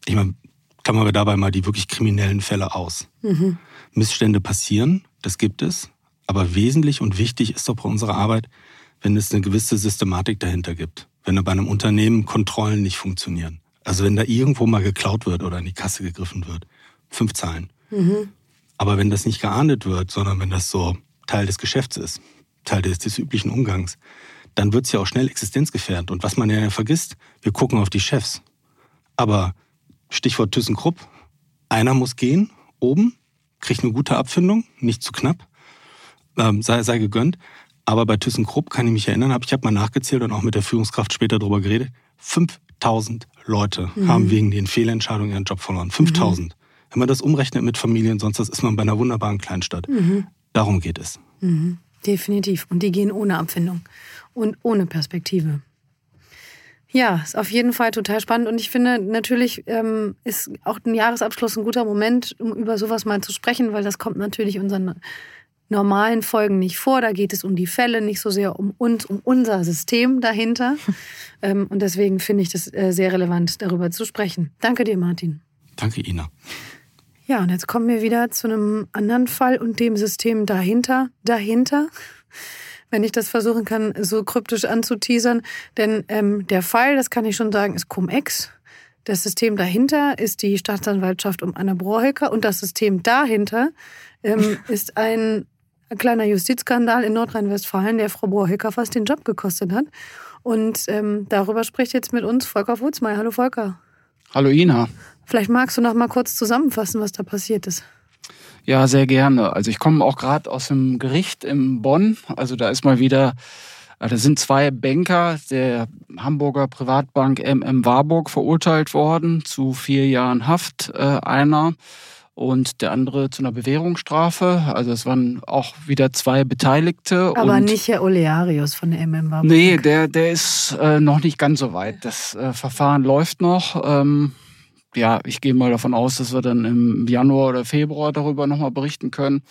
Ich meine, klammern wir dabei mal die wirklich kriminellen Fälle aus. Mhm. Missstände passieren, das gibt es, aber wesentlich und wichtig ist doch bei unserer Arbeit, wenn es eine gewisse Systematik dahinter gibt wenn bei einem Unternehmen Kontrollen nicht funktionieren. Also wenn da irgendwo mal geklaut wird oder in die Kasse gegriffen wird. Fünf Zahlen. Mhm. Aber wenn das nicht geahndet wird, sondern wenn das so Teil des Geschäfts ist, Teil des, des üblichen Umgangs, dann wird es ja auch schnell existenzgefährdend. Und was man ja vergisst, wir gucken auf die Chefs. Aber Stichwort ThyssenKrupp, einer muss gehen, oben, kriegt eine gute Abfindung, nicht zu knapp, ähm, sei, sei gegönnt. Aber bei ThyssenKrupp kann ich mich erinnern, hab, ich habe mal nachgezählt und auch mit der Führungskraft später darüber geredet, 5000 Leute mhm. haben wegen den Fehlentscheidungen ihren Job verloren. 5000. Mhm. Wenn man das umrechnet mit Familien, sonst ist man bei einer wunderbaren Kleinstadt. Mhm. Darum geht es. Mhm. Definitiv. Und die gehen ohne Abfindung und ohne Perspektive. Ja, ist auf jeden Fall total spannend. Und ich finde, natürlich ähm, ist auch ein Jahresabschluss ein guter Moment, um über sowas mal zu sprechen, weil das kommt natürlich unseren normalen Folgen nicht vor. Da geht es um die Fälle, nicht so sehr um uns, um unser System dahinter. <laughs> ähm, und deswegen finde ich das äh, sehr relevant, darüber zu sprechen. Danke dir, Martin. Danke, Ina. Ja, und jetzt kommen wir wieder zu einem anderen Fall und dem System dahinter, dahinter, <laughs> wenn ich das versuchen kann, so kryptisch anzuteasern. Denn ähm, der Fall, das kann ich schon sagen, ist Cum-Ex. Das System dahinter ist die Staatsanwaltschaft um Anna Brohecker und das System dahinter ähm, <laughs> ist ein kleiner Justizskandal in Nordrhein-Westfalen, der Frau Brohecker fast den Job gekostet hat. Und ähm, darüber spricht jetzt mit uns Volker Wutzmeier. Hallo Volker. Hallo Ina. Vielleicht magst du noch mal kurz zusammenfassen, was da passiert ist. Ja, sehr gerne. Also ich komme auch gerade aus dem Gericht in Bonn. Also da ist mal wieder, äh, da sind zwei Banker der Hamburger Privatbank MM Warburg verurteilt worden zu vier Jahren Haft. Äh, einer und der andere zu einer Bewährungsstrafe. Also es waren auch wieder zwei Beteiligte. Aber nicht Herr Olearius von der MM Warburg. Nee, der, der ist äh, noch nicht ganz so weit. Das äh, Verfahren läuft noch. Ähm, ja, ich gehe mal davon aus, dass wir dann im Januar oder Februar darüber nochmal berichten können.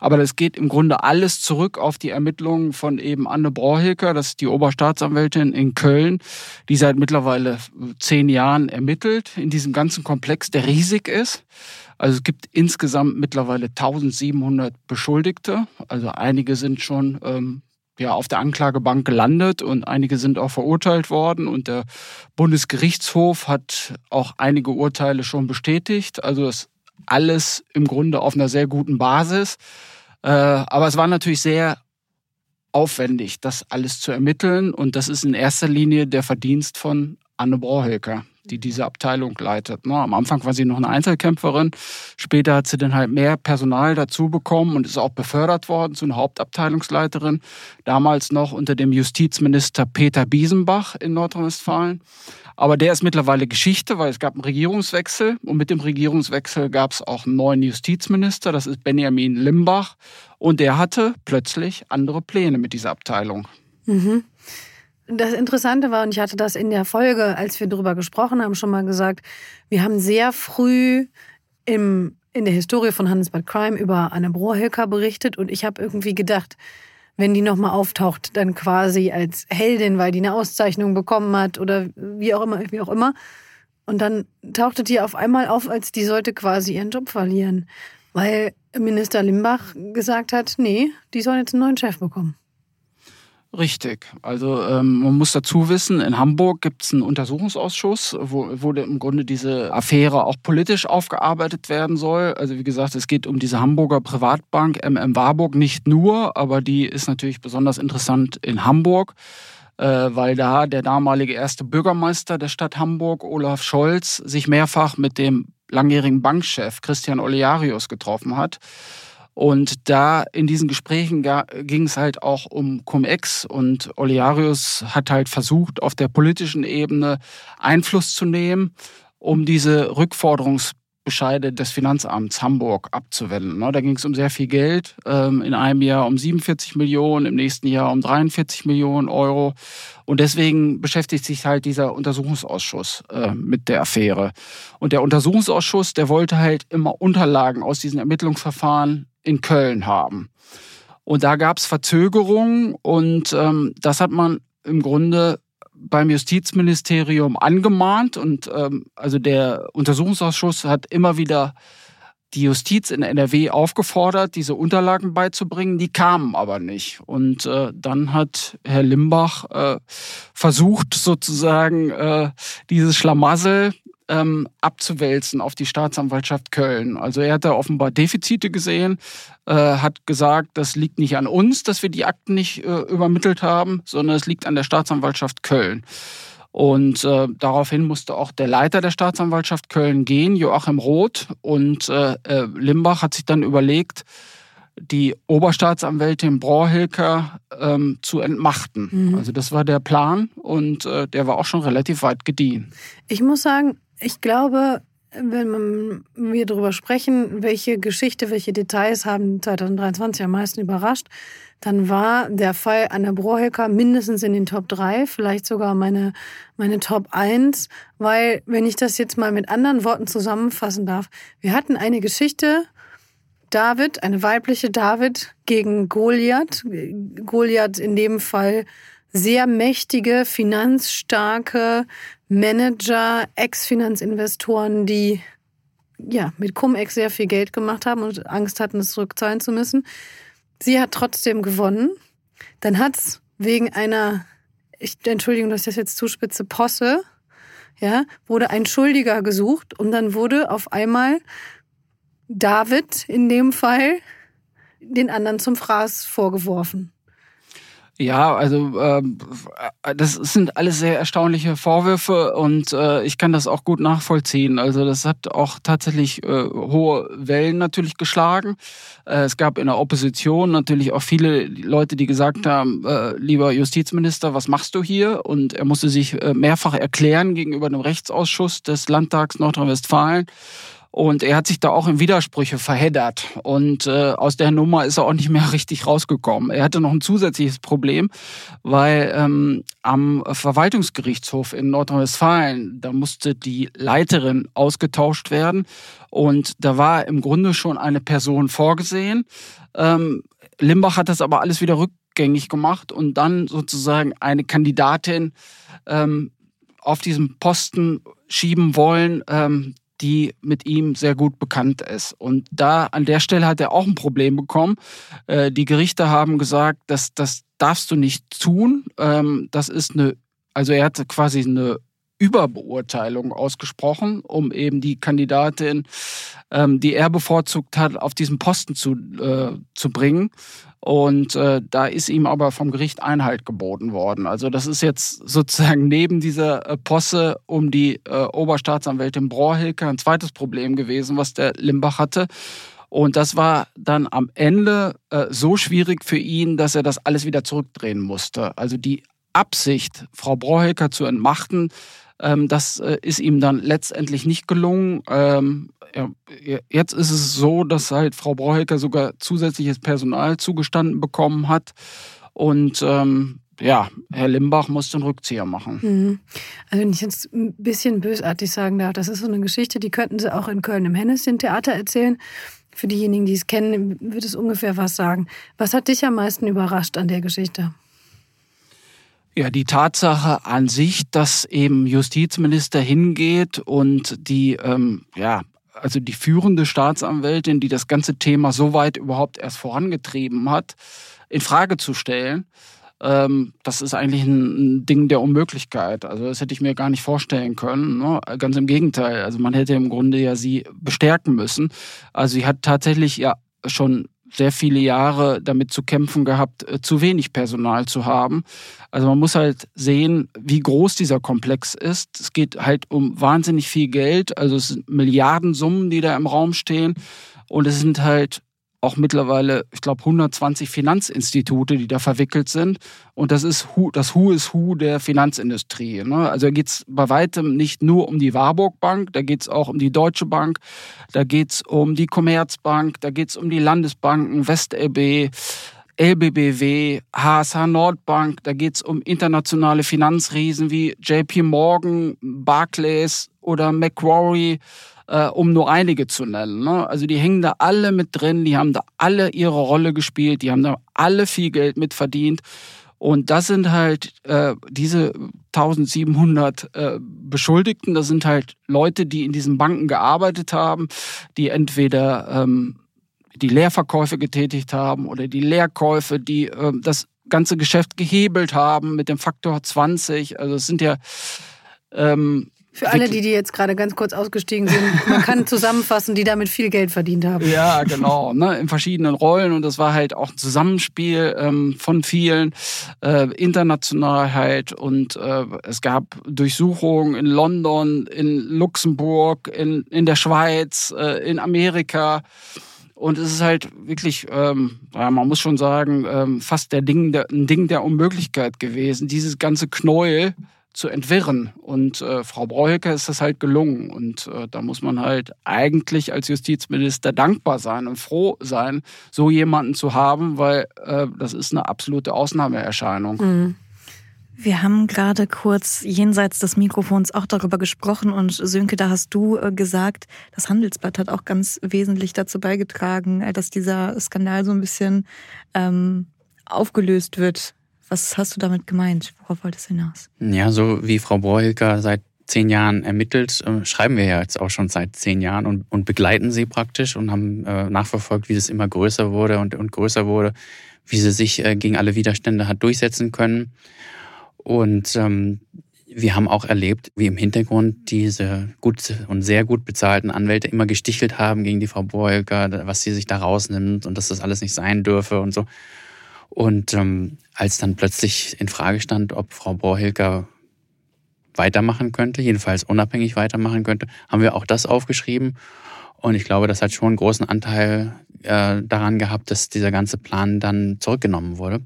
Aber das geht im Grunde alles zurück auf die Ermittlungen von eben Anne Brauhilker, das ist die Oberstaatsanwältin in Köln, die seit mittlerweile zehn Jahren ermittelt in diesem ganzen Komplex, der riesig ist. Also es gibt insgesamt mittlerweile 1700 Beschuldigte. Also einige sind schon ähm, ja, auf der Anklagebank gelandet und einige sind auch verurteilt worden und der Bundesgerichtshof hat auch einige Urteile schon bestätigt. Also das alles im Grunde auf einer sehr guten Basis. Äh, aber es war natürlich sehr aufwendig, das alles zu ermitteln und das ist in erster Linie der Verdienst von Anne Brauhilker die diese Abteilung leitet. Am Anfang war sie noch eine Einzelkämpferin, später hat sie dann halt mehr Personal dazu bekommen und ist auch befördert worden zu einer Hauptabteilungsleiterin, damals noch unter dem Justizminister Peter Biesenbach in Nordrhein-Westfalen. Aber der ist mittlerweile Geschichte, weil es gab einen Regierungswechsel und mit dem Regierungswechsel gab es auch einen neuen Justizminister, das ist Benjamin Limbach und der hatte plötzlich andere Pläne mit dieser Abteilung. Mhm. Das Interessante war, und ich hatte das in der Folge, als wir darüber gesprochen haben, schon mal gesagt, wir haben sehr früh im, in der Historie von Handelsbad Crime über Anne Brohilker berichtet und ich habe irgendwie gedacht, wenn die nochmal auftaucht, dann quasi als Heldin, weil die eine Auszeichnung bekommen hat oder wie auch immer, wie auch immer. Und dann tauchte die auf einmal auf, als die sollte quasi ihren Job verlieren, weil Minister Limbach gesagt hat, nee, die sollen jetzt einen neuen Chef bekommen. Richtig. Also ähm, man muss dazu wissen, in Hamburg gibt es einen Untersuchungsausschuss, wo, wo im Grunde diese Affäre auch politisch aufgearbeitet werden soll. Also wie gesagt, es geht um diese Hamburger Privatbank MM Warburg nicht nur, aber die ist natürlich besonders interessant in Hamburg, äh, weil da der damalige erste Bürgermeister der Stadt Hamburg, Olaf Scholz, sich mehrfach mit dem langjährigen Bankchef Christian Olearius getroffen hat. Und da in diesen Gesprächen ging es halt auch um Cum-Ex und Olearius hat halt versucht, auf der politischen Ebene Einfluss zu nehmen, um diese Rückforderungsbescheide des Finanzamts Hamburg abzuwenden. Ne, da ging es um sehr viel Geld, ähm, in einem Jahr um 47 Millionen, im nächsten Jahr um 43 Millionen Euro. Und deswegen beschäftigt sich halt dieser Untersuchungsausschuss äh, mit der Affäre. Und der Untersuchungsausschuss, der wollte halt immer Unterlagen aus diesen Ermittlungsverfahren in Köln haben. Und da gab es Verzögerungen und ähm, das hat man im Grunde beim Justizministerium angemahnt und ähm, also der Untersuchungsausschuss hat immer wieder die Justiz in NRW aufgefordert, diese Unterlagen beizubringen. Die kamen aber nicht. Und äh, dann hat Herr Limbach äh, versucht, sozusagen äh, dieses Schlamassel ähm, abzuwälzen auf die Staatsanwaltschaft Köln. Also er hat da offenbar Defizite gesehen, äh, hat gesagt, das liegt nicht an uns, dass wir die Akten nicht äh, übermittelt haben, sondern es liegt an der Staatsanwaltschaft Köln. Und äh, daraufhin musste auch der Leiter der Staatsanwaltschaft Köln gehen, Joachim Roth. Und äh, äh Limbach hat sich dann überlegt, die Oberstaatsanwältin Brohilker ähm, zu entmachten. Mhm. Also das war der Plan und äh, der war auch schon relativ weit gediehen. Ich muss sagen, ich glaube, wenn wir darüber sprechen, welche Geschichte, welche Details haben 2023 am meisten überrascht, dann war der Fall Anne Brohecker mindestens in den Top 3, vielleicht sogar meine, meine Top 1, weil, wenn ich das jetzt mal mit anderen Worten zusammenfassen darf, wir hatten eine Geschichte, David, eine weibliche David gegen Goliath. Goliath in dem Fall sehr mächtige, finanzstarke Manager, Ex-Finanzinvestoren, die ja mit Cum-Ex sehr viel Geld gemacht haben und Angst hatten, es zurückzahlen zu müssen. Sie hat trotzdem gewonnen. Dann hat's wegen einer, ich, Entschuldigung, dass ich das jetzt zuspitze, Posse, ja, wurde ein Schuldiger gesucht und dann wurde auf einmal David in dem Fall den anderen zum Fraß vorgeworfen. Ja, also äh, das sind alles sehr erstaunliche Vorwürfe und äh, ich kann das auch gut nachvollziehen. Also das hat auch tatsächlich äh, hohe Wellen natürlich geschlagen. Äh, es gab in der Opposition natürlich auch viele Leute, die gesagt haben, äh, lieber Justizminister, was machst du hier? Und er musste sich äh, mehrfach erklären gegenüber dem Rechtsausschuss des Landtags Nordrhein-Westfalen. Und er hat sich da auch in Widersprüche verheddert. Und äh, aus der Nummer ist er auch nicht mehr <laughs> richtig rausgekommen. Er hatte noch ein zusätzliches Problem, weil ähm, am Verwaltungsgerichtshof in Nordrhein-Westfalen, da musste die Leiterin ausgetauscht werden. Und da war im Grunde schon eine Person vorgesehen. Ähm, Limbach hat das aber alles wieder rückgängig gemacht und dann sozusagen eine Kandidatin ähm, auf diesem Posten schieben wollen, ähm, die mit ihm sehr gut bekannt ist. Und da an der Stelle hat er auch ein Problem bekommen. Äh, die Gerichte haben gesagt, dass das darfst du nicht tun. Ähm, das ist eine, also er hatte quasi eine Überbeurteilung ausgesprochen, um eben die Kandidatin, ähm, die er bevorzugt hat, auf diesen Posten zu, äh, zu bringen. Und äh, da ist ihm aber vom Gericht Einhalt geboten worden. Also das ist jetzt sozusagen neben dieser äh, Posse um die äh, Oberstaatsanwältin Brohilke ein zweites Problem gewesen, was der Limbach hatte. Und das war dann am Ende äh, so schwierig für ihn, dass er das alles wieder zurückdrehen musste. Also die Absicht, Frau Brohilker zu entmachten, ähm, das äh, ist ihm dann letztendlich nicht gelungen. Jetzt ist es so, dass halt Frau Brauhecker sogar zusätzliches Personal zugestanden bekommen hat. Und ähm, ja, Herr Limbach muss den Rückzieher machen. Mhm. Also wenn ich jetzt ein bisschen bösartig sagen darf, das ist so eine Geschichte, die könnten Sie auch in Köln im Hennessin-Theater erzählen. Für diejenigen, die es kennen, wird es ungefähr was sagen. Was hat dich am meisten überrascht an der Geschichte? Ja, die Tatsache an sich, dass eben Justizminister hingeht und die ähm, ja, also die führende Staatsanwältin, die das ganze Thema so weit überhaupt erst vorangetrieben hat, in Frage zu stellen. Ähm, das ist eigentlich ein, Ding der Unmöglichkeit. Also das hätte ich mir gar nicht vorstellen können. Ne? Ganz im Gegenteil. Also man hätte im Grunde ja sie bestärken müssen. Also sie hat tatsächlich ja schon sehr viele Jahre damit zu kämpfen gehabt, äh, zu wenig Personal zu haben. Also man muss halt sehen, wie groß dieser Komplex ist. Es geht halt um wahnsinnig viel Geld, also es sind Milliardensummen, die da im Raum stehen. Und es sind halt auch mittlerweile, ich glaube, 120 Finanzinstitute, die da verwickelt sind. Und das ist das Who is Who der Finanzindustrie. Ne? Also da geht es bei weitem nicht nur um die Warburg Bank, da geht es auch um die Deutsche Bank, da geht es um die Commerzbank, da geht es um die Landesbanken, WestLB, LBBW, HSH Nordbank, da geht es um internationale Finanzriesen wie JP Morgan, Barclays oder Macquarie äh, um nur einige zu nennen. Ne? Also die hängen da alle mit drin, die haben da alle ihre Rolle gespielt, die haben da alle viel Geld mit verdient. Und das sind halt äh, diese 1700 äh, Beschuldigten, das sind halt Leute, die in diesen Banken gearbeitet haben, die entweder ähm, die Leerverkäufe getätigt haben oder die Leerkäufe, die äh, das ganze Geschäft gehebelt haben mit dem Faktor 20. Also es sind ja ähm, Für alle, die, die jetzt gerade ganz kurz ausgestiegen sind, man kann <laughs> zusammenfassen, die damit viel Geld verdient haben. Ja, genau, ne, in verschiedenen Rollen und das war halt auch ein Zusammenspiel ähm, von vielen, äh, international halt und äh, es gab Durchsuchungen in London, in Luxemburg, in, in der Schweiz, äh, in Amerika. Und es ist halt wirklich, ähm, ja, man muss schon sagen, ähm, fast der Ding der, ein Ding der Unmöglichkeit gewesen, dieses ganze Knäuel zu entwirren. Und äh, Frau Breuker ist das halt gelungen. Und äh, da muss man halt eigentlich als Justizminister dankbar sein und froh sein, so jemanden zu haben, weil äh, das ist eine absolute Ausnahmeerscheinung. Mhm. Wir haben gerade kurz jenseits des Mikrofons auch darüber gesprochen und Sönke, da hast du äh, gesagt, das Handelsblatt hat auch ganz wesentlich dazu beigetragen, äh, dass dieser Skandal so ein bisschen ähm, aufgelöst wird. Was hast du damit gemeint? Worauf wolltest du hinaus? Ja, so wie Frau Borhilker seit zehn Jahren ermittelt, äh, schreiben wir ja jetzt auch schon seit zehn Jahren und, und begleiten sie praktisch und haben äh, nachverfolgt, wie es immer größer wurde und, und größer wurde, wie sie sich äh, gegen alle Widerstände hat durchsetzen können. Und ähm, wir haben auch erlebt, wie im Hintergrund diese gut und sehr gut bezahlten Anwälte immer gestichelt haben gegen die Frau Borhilker, was sie sich da rausnimmt und dass das alles nicht sein dürfe und so. Und ähm, als dann plötzlich in Frage stand, ob Frau Borhilker weitermachen könnte, jedenfalls unabhängig weitermachen könnte, haben wir auch das aufgeschrieben. Und ich glaube, das hat schon einen großen Anteil äh, daran gehabt, dass dieser ganze Plan dann zurückgenommen wurde.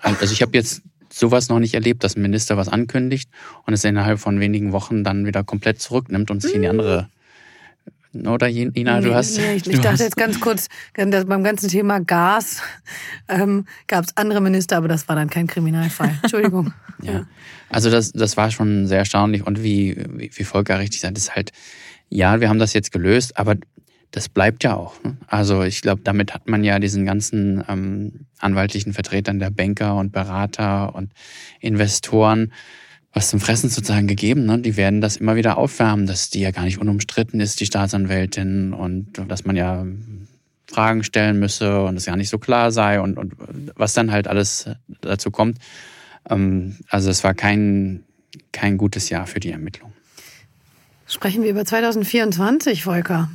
Also ich habe jetzt sowas noch nicht erlebt, dass ein Minister was ankündigt und es innerhalb von wenigen Wochen dann wieder komplett zurücknimmt und sich in die andere oder Ina, du hast. Nee, ich, du dachte hast. jetzt ganz kurz, beim ganzen Thema Gas ähm, gab es andere Minister, aber das war dann kein Kriminalfall. <laughs> Entschuldigung. ja. Also das, das war schon sehr erstaunlich und wie, wie, wie Volker richtig sagt, ist halt, ja, wir haben das jetzt gelöst, aber das bleibt ja auch. Ne? Also ich glaube, damit hat man ja diesen ganzen ähm, anwaltlichen Vertretern der Banker und Berater und Investoren was zum Fressen sozusagen gegeben. Ne? Die werden das immer wieder aufwärmen, dass die ja gar nicht unumstritten ist, die Staatsanwältin, und dass man ja Fragen stellen müsse und es ja nicht so klar sei und, und was dann halt alles dazu kommt. Ähm, also es war kein, kein gutes Jahr für die Ermittlung. Sprechen wir über 2024, Volker.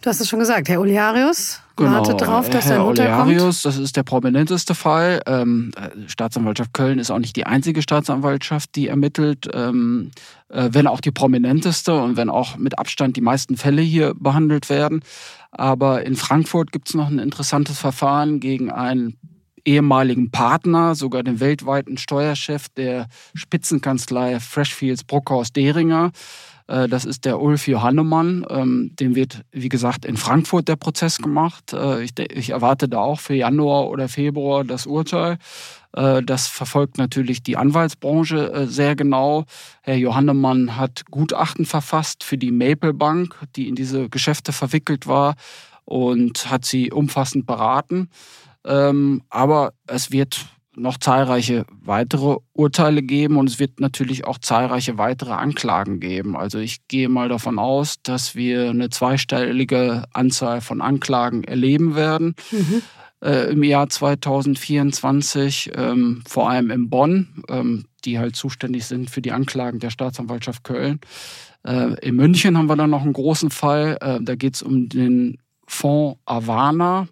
Du hast es schon gesagt, Herr Oliarius genau. wartet darauf, dass Herr er Oliarius, das ist der prominenteste Fall. Ähm, Staatsanwaltschaft Köln ist auch nicht die einzige Staatsanwaltschaft, die ermittelt, ähm, äh, wenn auch die prominenteste und wenn auch mit Abstand die meisten Fälle hier behandelt werden. Aber in Frankfurt gibt es noch ein interessantes Verfahren gegen einen ehemaligen Partner, sogar den weltweiten Steuerchef der Spitzenkanzlei Freshfields Bruckhaus Deringer. Äh, das ist der Ulf Johannemann. Ähm, dem wird, wie gesagt, in Frankfurt der Prozess gemacht. Äh, ich erwarte da auch für Januar oder Februar das Urteil. Äh, das verfolgt natürlich die Anwaltsbranche sehr genau. Herr Johannemann hat Gutachten verfasst für die Maple Bank, die in diese Geschäfte verwickelt war und hat sie umfassend beraten. Ähm, aber es wird noch zahlreiche weitere Urteile geben und es wird natürlich auch zahlreiche weitere Anklagen geben. Also ich gehe mal davon aus, dass wir eine zweistellige Anzahl von Anklagen erleben werden. Mhm. Äh, im Jahr 2024, ähm, vor allem in Bonn, ähm, die halt zuständig sind für die Anklagen der Staatsanwaltschaft Köln. Äh, in München haben wir dann noch einen großen Fall. Äh, da geht es um den Fonds Avana.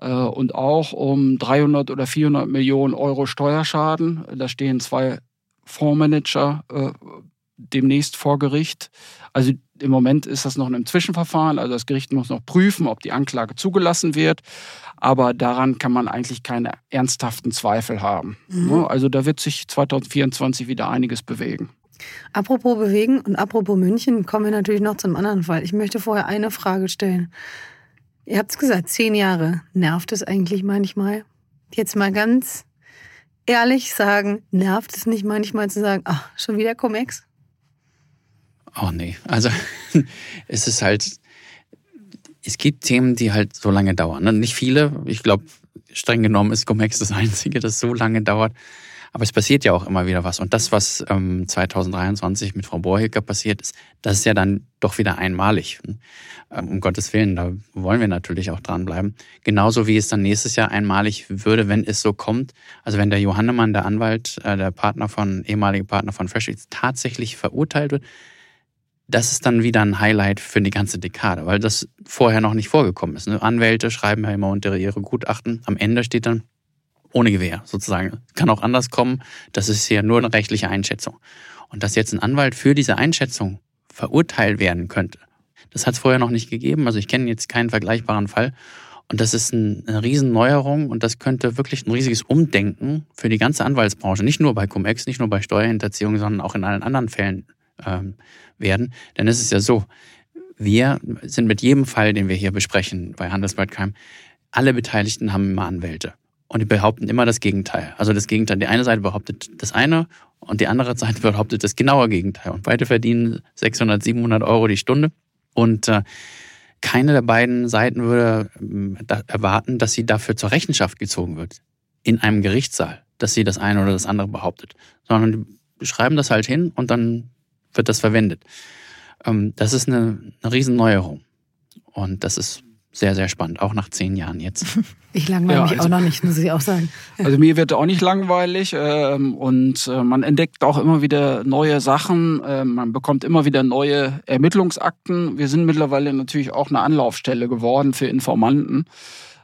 Äh, und auch um 300 oder 400 Millionen Euro Steuerschaden. Da stehen zwei Fondsmanager äh, demnächst vor Gericht. Also im Moment ist das noch in einem Zwischenverfahren. Also das Gericht muss noch prüfen, ob die Anklage zugelassen wird. Aber daran kann man eigentlich keine ernsthaften Zweifel haben. Mhm. Ne? Also da wird sich 2024 wieder einiges bewegen. Apropos bewegen und apropos München, kommen wir natürlich noch zum anderen Fall. Ich möchte vorher eine Frage stellen. Ihr habt es gesagt, zehn Jahre. Nervt es eigentlich manchmal? Jetzt mal ganz ehrlich sagen, nervt es nicht manchmal zu sagen, ach, schon wieder Comex? Oh nee, also <laughs> es ist halt, es gibt Themen, die halt so lange dauern. Ne? Nicht viele, ich glaube, streng genommen ist Comex das Einzige, das so lange dauert. Aber es passiert ja auch immer wieder was. Und das, was ähm, 2023 mit Frau Borhilker passiert ist, das ist ja dann doch wieder einmalig. Ähm, um Gottes Willen, da wollen wir natürlich auch dranbleiben. Genauso wie es dann nächstes Jahr einmalig würde, wenn es so kommt. Also wenn der Johannemann, der Anwalt, äh, der Partner von, ehemalige Partner von Freshix, tatsächlich verurteilt wird, das ist dann wieder ein Highlight für die ganze Dekade, weil das vorher noch nicht vorgekommen ist. Ne? Anwälte schreiben ja immer unter ihre Gutachten. Am Ende steht dann ohne Gewehr sozusagen. Kann auch anders kommen. Das ist hier nur eine rechtliche Einschätzung. Und dass jetzt ein Anwalt für diese Einschätzung verurteilt werden könnte, das hat es vorher noch nicht gegeben. Also ich kenne jetzt keinen vergleichbaren Fall. Und das ist eine Riesenneuerung und das könnte wirklich ein riesiges Umdenken für die ganze Anwaltsbranche, nicht nur bei Cum-Ex, nicht nur bei Steuerhinterziehung, sondern auch in allen anderen Fällen ähm, werden. Denn es ist ja so, wir sind mit jedem Fall, den wir hier besprechen bei Handelsblatt Crime, alle Beteiligten haben immer Anwälte. Und die behaupten immer das Gegenteil. Also das Gegenteil. Die eine Seite behauptet das eine und die andere Seite <laughs> behauptet das genaue Gegenteil. Und beide verdienen 600, 700 Euro die Stunde. Und äh, keine der beiden Seiten würde äh, erwarten, dass sie dafür zur Rechenschaft gezogen wird. In einem Gerichtssaal, dass sie das eine oder das andere behauptet. Sondern die schreiben das halt hin und dann wird das verwendet. Ähm, das ist eine, eine Riesenneuerung. Und das ist sehr, sehr spannend, auch nach zehn Jahren jetzt. <laughs> Ich langweile ja, mich also, auch noch nicht, muss ich auch sagen. Also mir wird auch nicht langweilig ähm, und äh, man entdeckt auch immer wieder neue Sachen, äh, man bekommt immer wieder neue Ermittlungsakten. Wir sind mittlerweile natürlich auch eine Anlaufstelle geworden für Informanten.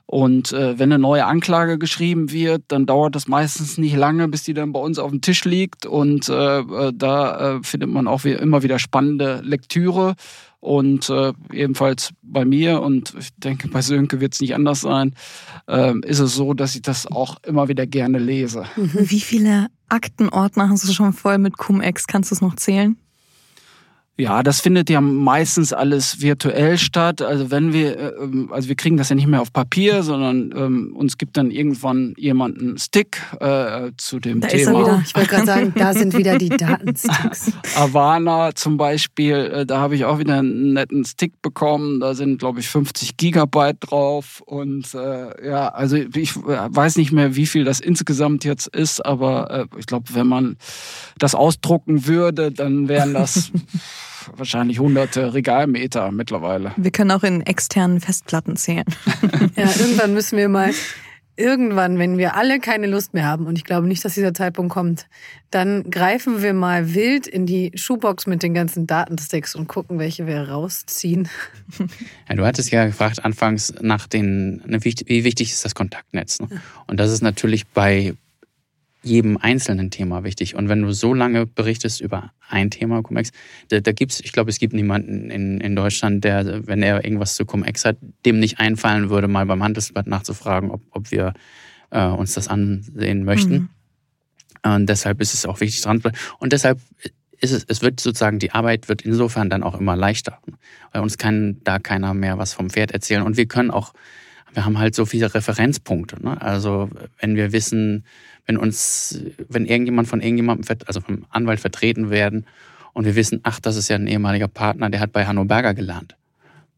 Und äh, wenn eine neue Anklage geschrieben wird, dann dauert das meistens nicht lange, bis die dann bei uns auf dem Tisch liegt. Und äh, äh da äh, findet man auch wie, immer wieder spannende Lektüre. Und äh, ebenfalls bei mir, und ich denke, bei Sönke wird es nicht anders sein, äh, ist es so, dass ich das auch immer wieder gerne lese. <laughs> Wie viele Aktenordner hast du schon voll mit Cum-Ex? Kannst du es noch zählen? Ja, das findet ja meistens alles virtuell statt. Also wenn wir, äh, ähm, also wir kriegen das ja nicht mehr auf Papier, sondern ähm, uns gibt dann irgendwann jemand einen Stick äh, zu dem da Thema. Ist er wieder. Ich wollte gerade sagen, da sind wieder die <laughs> Datensticks. Avana zum Beispiel, äh, da habe ich auch wieder einen netten Stick bekommen. Da sind, glaube ich, 50 Gigabyte drauf. Und äh, ja, also ich weiß nicht mehr, wie viel das insgesamt jetzt ist, aber äh, ich glaube, wenn man das ausdrucken würde, dann wären das <laughs> wahrscheinlich hunderte Regalmeter mittlerweile. Wir können auch in externen Festplatten zählen. <laughs> ja, irgendwann müssen wir mal, irgendwann, wenn wir alle keine Lust mehr haben, und ich glaube nicht, dass dieser Zeitpunkt kommt, dann greifen wir mal wild in die Schuhbox mit den ganzen Datensticks und gucken, welche wir rausziehen. Ja, du hattest ja gefragt anfangs nach den, ne, wie wichtig ist das Kontaktnetz? Ne? Und das ist natürlich bei jedem einzelnen Thema wichtig. Und wenn du so lange berichtest über ein Thema Cum-Ex, da, da gibt's, ich glaube, es gibt niemanden in, in Deutschland, der, wenn er irgendwas zu Cum-Ex hat, dem nicht einfallen würde, mal beim Handelsblatt nachzufragen, ob, ob wir äh, uns das ansehen möchten. Mhm. Und deshalb ist es auch wichtig dran. Und deshalb ist es, es wird sozusagen, die Arbeit wird insofern dann auch immer leichter. Weil uns kann da keiner mehr was vom Pferd erzählen. Und wir können auch, wir haben halt so viele Referenzpunkte. Ne? Also wenn wir wissen, wenn uns, wenn irgendjemand von irgendjemandem, also vom Anwalt vertreten werden und wir wissen, ach, das ist ja ein ehemaliger Partner, der hat bei Hanno Berger gelernt.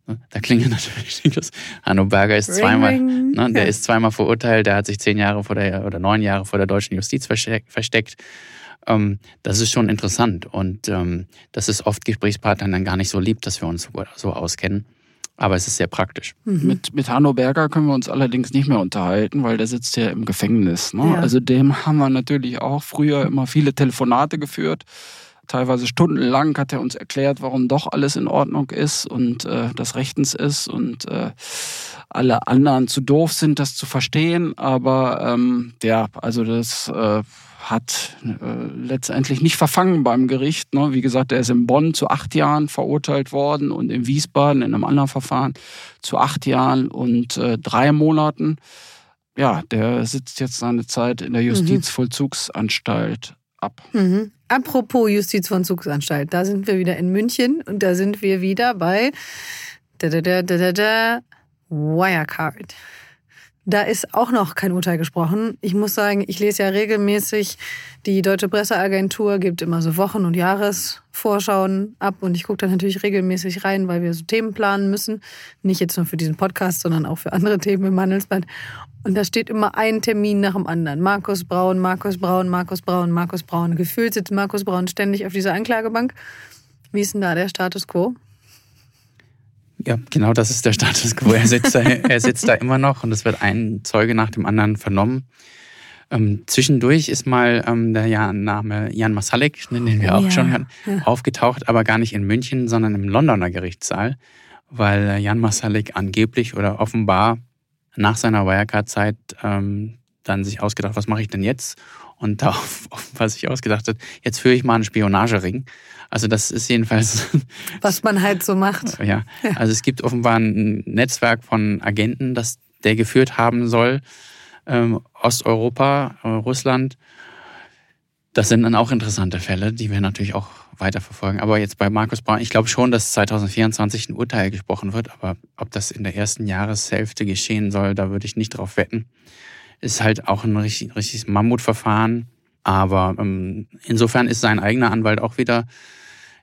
Ne, da klingelt <laughs> natürlich das. Hanno Berger ist zweimal, ne, der ist zweimal verurteilt, der hat sich zehn Jahre vor der oder neun Jahre vor der deutschen Justiz versteckt. Ähm, das ist schon interessant und ähm, das ist oft Gesprächspartnern dann gar nicht so lieb, dass wir uns so auskennen. Aber es ist sehr praktisch. Mhm. Mit, mit Hanno Berger können wir uns allerdings nicht mehr unterhalten, weil der sitzt ja im Gefängnis. Ne? Ja. Also dem haben wir natürlich auch früher immer viele Telefonate geführt. Teilweise stundenlang hat er uns erklärt, warum doch alles in Ordnung ist und äh, das rechtens ist und äh, alle anderen zu doof sind, das zu verstehen. Aber ähm, ja, also das äh, hat äh, letztendlich nicht verfangen beim Gericht. Ne? Wie gesagt, er ist in Bonn zu acht Jahren verurteilt worden und in Wiesbaden in einem anderen Verfahren zu acht Jahren und äh, drei Monaten. Ja, der sitzt jetzt seine Zeit in der mhm. Justizvollzugsanstalt ab. Mhm. Apropos Justizvollzugsanstalt, da sind wir wieder in München und da sind wir wieder bei da, da, da, da, da, Wirecard. Da ist auch noch kein Urteil gesprochen. Ich muss sagen, ich lese ja regelmäßig, die Deutsche Presseagentur gibt immer so Wochen- und Jahresvorschauen ab und ich gucke da natürlich regelmäßig rein, weil wir so Themen planen müssen. Nicht jetzt nur für diesen Podcast, sondern auch für andere <laughs> Themen im Handelsblatt. Und da steht immer ein Termin nach dem anderen. Markus Braun, Markus Braun, Markus Braun, Markus Braun. Gefühlt sitzt Markus Braun ständig auf dieser Anklagebank. Wie ist denn da der Status quo? Ja, genau das ist der Status quo. Er sitzt da, <laughs> er sitzt da immer noch und es wird ein Zeuge nach dem anderen vernommen. Ähm, zwischendurch ist mal ähm, der Name Jan Masalek, den wir auch ja. schon hatten, aufgetaucht, aber gar nicht in München, sondern im Londoner Gerichtssaal, weil Jan Masalek angeblich oder offenbar nach seiner Wirecard-Zeit ähm, dann sich ausgedacht, was mache ich denn jetzt? Und darauf, <laughs> was sich ausgedacht hat, jetzt führe ich mal einen Spionagering. Also das ist jedenfalls. <laughs> Was man halt so macht. Ja. Also es gibt offenbar ein Netzwerk von Agenten, das der geführt haben soll. Ähm, Osteuropa, äh, Russland. Das sind dann auch interessante Fälle, die wir natürlich auch weiterverfolgen. Aber jetzt bei Markus Braun, ich glaube schon, dass 2024 ein Urteil gesprochen wird, aber ob das in der ersten Jahreshälfte geschehen soll, da würde ich nicht drauf wetten. Ist halt auch ein richtig, richtiges Mammutverfahren. Aber ähm, insofern ist sein eigener Anwalt auch wieder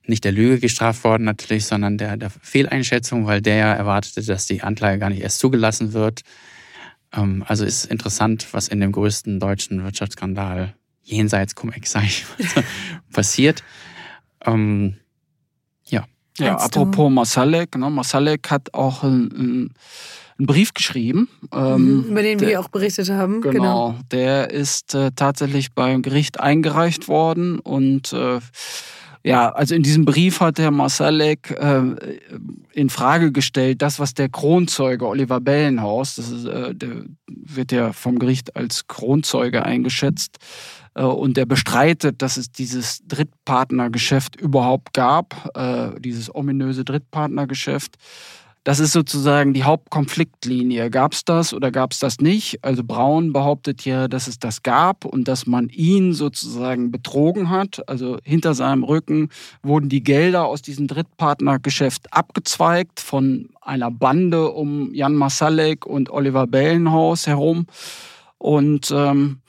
nicht der Lüge gestraft worden natürlich, sondern der, der Fehleinschätzung, weil der ja erwartete, dass die Anklage gar nicht erst zugelassen wird. Ähm, also ist interessant, was in dem größten deutschen Wirtschaftsskandal jenseits Cum-Ex, sag ich, <laughs> passiert. Ähm, ja. Ja, apropos Masalek, ne? Masalek hat auch ein, ein einen Brief geschrieben. Ähm, mhm, über den der, wir auch berichtet haben. Genau, genau. der ist äh, tatsächlich beim Gericht eingereicht worden und äh, ja, also in diesem Brief hat Herr Masalek äh, in Frage gestellt, das, was der Kronzeuge Oliver Bellenhaus, das ist, äh, der wird ja vom Gericht als Kronzeuge eingeschätzt, äh, und der bestreitet, dass es dieses Drittpartnergeschäft überhaupt gab, äh, dieses ominöse Drittpartnergeschäft. Das ist sozusagen die Hauptkonfliktlinie. Gab es das oder gab es das nicht? Also Braun behauptet ja, dass es das gab und dass man ihn sozusagen betrogen hat. Also hinter seinem Rücken wurden die Gelder aus diesem Drittpartnergeschäft abgezweigt von einer Bande um Jan Masalek und Oliver Bellenhaus herum. Und ähm,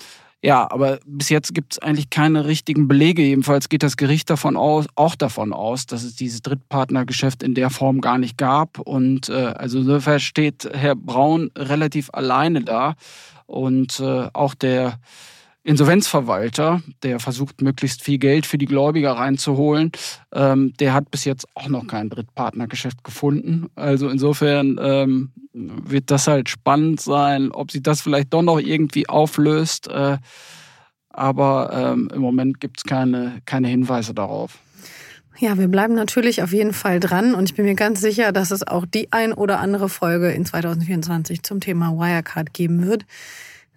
ja, aber bis jetzt gibt es eigentlich keine richtigen Belege. Jedenfalls geht das Gericht davon aus, auch davon aus, dass es dieses Drittpartnergeschäft in der Form gar nicht gab. Und äh, also insofern steht Herr Braun relativ alleine da. Und äh, auch der Insolvenzverwalter, der versucht, möglichst viel Geld für die Gläubiger reinzuholen, ähm, der hat bis jetzt auch noch kein Drittpartnergeschäft gefunden. Also insofern ähm, wird das halt spannend sein, ob sich das vielleicht doch noch irgendwie auflöst. Äh, aber ähm, im Moment gibt es keine, keine Hinweise darauf. Ja, wir bleiben natürlich auf jeden Fall dran und ich bin mir ganz sicher, dass es auch die ein oder andere Folge in 2024 zum Thema Wirecard geben wird.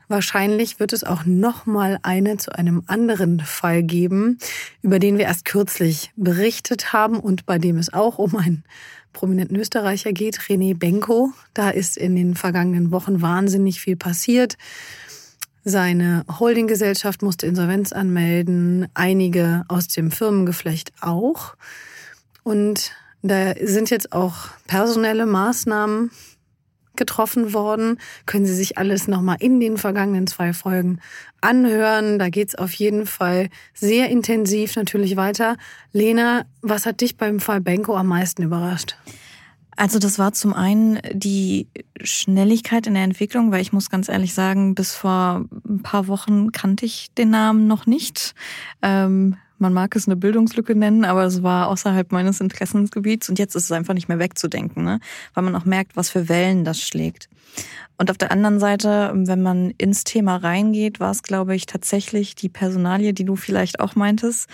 Wahrscheinlich wird es auch noch mal eine zu einem anderen Fall geben, über den wir erst kürzlich berichtet haben und bei dem es auch um einen prominenten Österreicher geht, René Benko. Da ist in den vergangenen Wochen wahnsinnig viel passiert. Seine Holdinggesellschaft musste Insolvenz anmelden, einige aus dem Firmengeflecht auch. Und da sind jetzt auch personelle Maßnahmen getroffen worden. Können Sie sich alles nochmal in den vergangenen zwei Folgen anhören. Da geht's auf jeden Fall sehr intensiv natürlich weiter. Lena, was hat dich beim Fall Benko am meisten überrascht? Also das war zum einen die Schnelligkeit in der Entwicklung, weil ich muss ganz ehrlich sagen, bis vor ein paar Wochen kannte ich den Namen noch nicht. Ähm, man mag es eine Bildungslücke nennen, aber es war außerhalb meines Interessensgebiets und jetzt ist es einfach nicht mehr wegzudenken, ne? weil man auch merkt, was für Wellen das schlägt. Und auf der anderen Seite, wenn man ins Thema reingeht, war es, glaube ich, tatsächlich die Personalie, die du vielleicht auch meintest,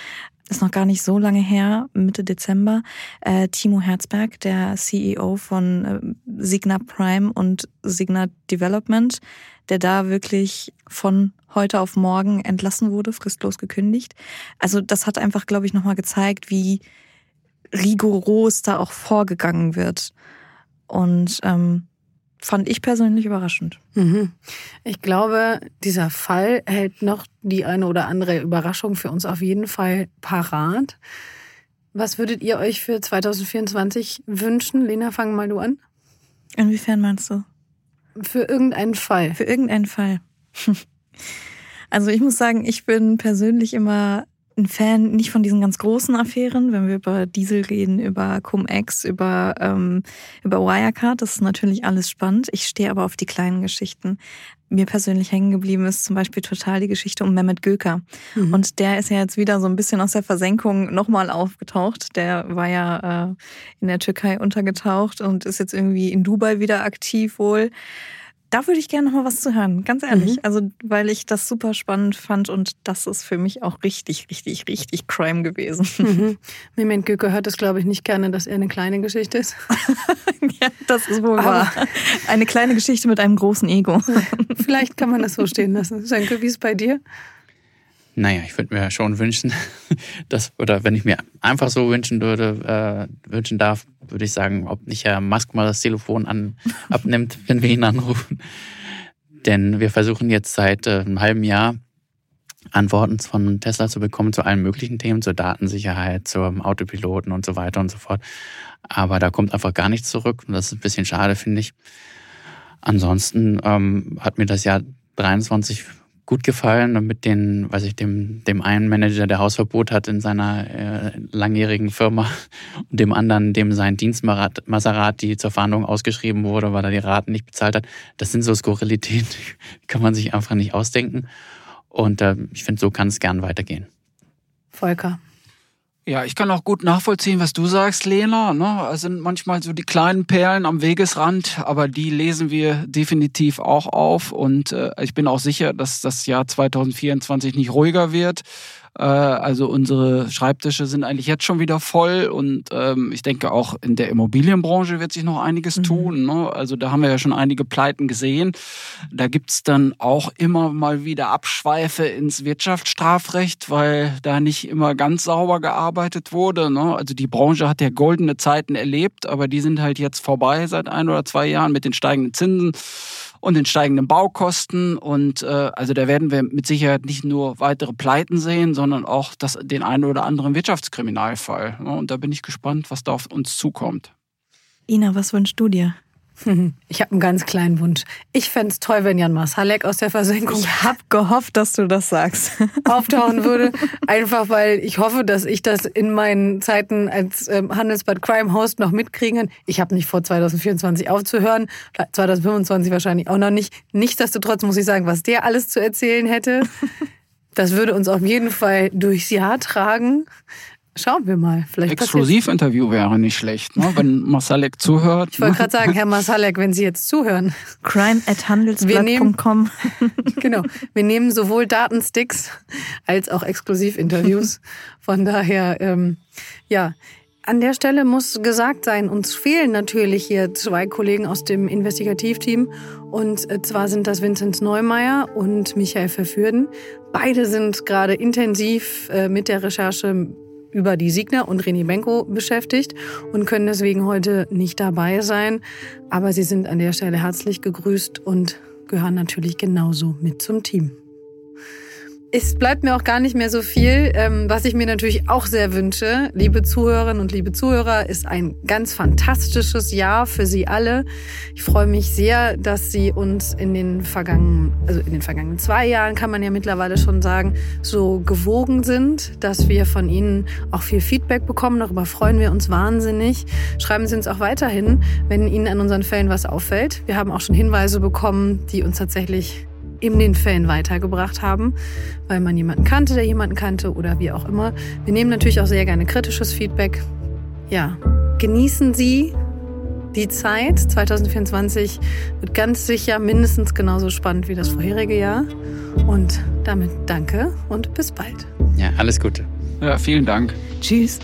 ist noch gar nicht so lange her, Mitte Dezember, äh, Timo Herzberg, der CEO von äh, Signa Prime und Signa Development, der da wirklich von heute auf morgen entlassen wurde, fristlos gekündigt. Also das hat einfach, glaube ich, nochmal gezeigt, wie rigoros da auch vorgegangen wird. Und ähm, fand ich persönlich überraschend. Mhm. Ich glaube, dieser Fall hält noch die eine oder andere Überraschung für uns auf jeden Fall parat. Was würdet ihr euch für 2024 wünschen? Lena, fang mal du an. Inwiefern meinst du? Für irgendeinen Fall. Für irgendeinen Fall. <laughs> Also ich muss sagen, ich bin persönlich immer ein Fan nicht von diesen ganz großen Affären, wenn wir über Diesel reden, über Cum-Ex, über, ähm, über Wirecard, das ist natürlich alles spannend. Ich stehe aber auf die kleinen Geschichten. Mir persönlich hängen geblieben ist zum Beispiel total die Geschichte um Mehmet Göker. Mhm. Und der ist ja jetzt wieder so ein bisschen aus der Versenkung nochmal aufgetaucht. Der war ja äh, in der Türkei untergetaucht und ist jetzt irgendwie in Dubai wieder aktiv wohl. Da würde ich gerne noch mal was zu hören, ganz ehrlich. Mhm. Also, weil ich das super spannend fand und das ist für mich auch richtig, richtig, richtig Crime gewesen. Mhm. Mehmet Göke hört es, glaube ich, nicht gerne, dass er eine kleine Geschichte ist. <laughs> ja, das ist wohl wahr. Eine kleine Geschichte mit einem großen Ego. <laughs> Vielleicht kann man das so stehen lassen. Senke, wie ist es bei dir? Naja, ich würde mir schon wünschen, <laughs> dass, oder wenn ich mir einfach so wünschen würde, äh, wünschen darf, würde ich sagen, ob nicht Herr Musk mal das Telefon an, <laughs> abnimmt, wenn wir ihn anrufen. Denn wir versuchen jetzt seit äh, einem halben Jahr Antworten von Tesla zu bekommen zu allen möglichen Themen, zur Datensicherheit, zum Autopiloten und so weiter und so fort. Aber da kommt einfach gar nichts zurück und das ist ein bisschen schade, finde ich. Ansonsten ähm, hat mir das Jahr 23 gut gefallen und mit den, weiß ich, dem, dem einen Manager, der Hausverbot hat in seiner äh, langjährigen Firma <laughs> und dem anderen, dem sein Dienst Maserati zur Fahndung ausgeschrieben wurde, weil er die Raten nicht bezahlt hat. Das sind so Skurrilitäten, <laughs> die kann man sich einfach nicht ausdenken. Und äh, ich finde, so kann es gern weitergehen. Volker. Ja, ich kann auch gut nachvollziehen, was du sagst, Lena. Ne? Es sind manchmal so die kleinen Perlen am Wegesrand, aber die lesen wir definitiv auch auf. Und äh, ich bin auch sicher, dass das Jahr 2024 nicht ruhiger wird. Äh, also unsere Schreibtische sind eigentlich jetzt schon wieder voll und ähm, ich denke auch in der Immobilienbranche wird sich noch einiges mhm. tun. Ne? Also da haben wir ja schon einige Pleiten gesehen. Da gibt's dann auch immer mal wieder Abschweife ins Wirtschaftsstrafrecht, weil da nicht immer ganz sauber gearbeitet wurde. Ne? Also die Branche hat ja goldene Zeiten erlebt, aber die sind halt jetzt vorbei seit ein oder zwei Jahren mit den steigenden Zinsen und den steigenden Baukosten. Und äh, also da werden wir mit Sicherheit nicht nur weitere Pleiten sehen, sondern auch das, den einen oder anderen Wirtschaftskriminalfall. Und da bin ich gespannt, was da auf uns zukommt. Ina, was wünschst du dir? <laughs> Ich habe einen ganz kleinen Wunsch. Ich fände es toll, wenn Jan Masalek aus der Versenkung. Ich habe gehofft, dass du das sagst. <laughs> Auftauchen würde. Einfach weil ich hoffe, dass ich das in meinen Zeiten als ähm, Handelsbad Crime Host noch mitkriegen kann. Ich habe nicht vor, 2024 aufzuhören. 2025 wahrscheinlich auch noch nicht. Nichtsdestotrotz muss ich sagen, was der alles zu erzählen hätte. <laughs> Das würde uns auf jeden Fall durchs Jahr tragen. Schauen wir mal. Vielleicht Exklusivinterview wäre nicht schlecht, ne? wenn <laughs> Masalek zuhört. Ich wollte gerade sagen, Herr Masalek, wenn Sie jetzt zuhören. Crime at handelsblatt.com. <laughs> genau. Wir nehmen sowohl Datensticks als auch Exklusivinterviews. <laughs> Von daher, ähm, ja. An der Stelle muss gesagt sein, uns fehlen natürlich hier zwei Kollegen aus dem Investigativteam. Und äh, zwar sind das Vincent Neumeier und Michael Verfürden. Beide sind gerade intensiv äh, mit der Recherche über die Signer und René Benko beschäftigt und können deswegen heute nicht dabei sein. Aber sie sind an der Stelle herzlich gegrüßt und gehören natürlich genauso mit zum Team es bleibt mir auch gar nicht mehr so viel. Ähm, was ich mir natürlich auch sehr wünsche, liebe Zuhörerinnen und liebe Zuhörer, ist ein ganz fantastisches Jahr für Sie alle. Ich freue mich sehr, dass Sie uns in den vergangenen, also in den vergangenen zwei Jahren kann man ja mittlerweile schon sagen, so gewogen sind, dass wir von Ihnen auch viel Feedback bekommen. Darüber freuen wir uns wahnsinnig. Schreiben Sie uns auch weiterhin, wenn Ihnen an unseren Fällen was auffällt. Wir haben auch schon Hinweise bekommen, die uns tatsächlich in den Fällen weitergebracht haben, weil man jemanden kannte, der jemanden kannte oder wie auch immer. Wir nehmen natürlich auch sehr gerne kritisches Feedback. Ja, genießen Sie die Zeit. 2024 wird ganz sicher mindestens genauso spannend wie das vorherige Jahr. Und damit danke und bis bald. Ja, alles Gute. Ja, vielen Dank. Tschüss.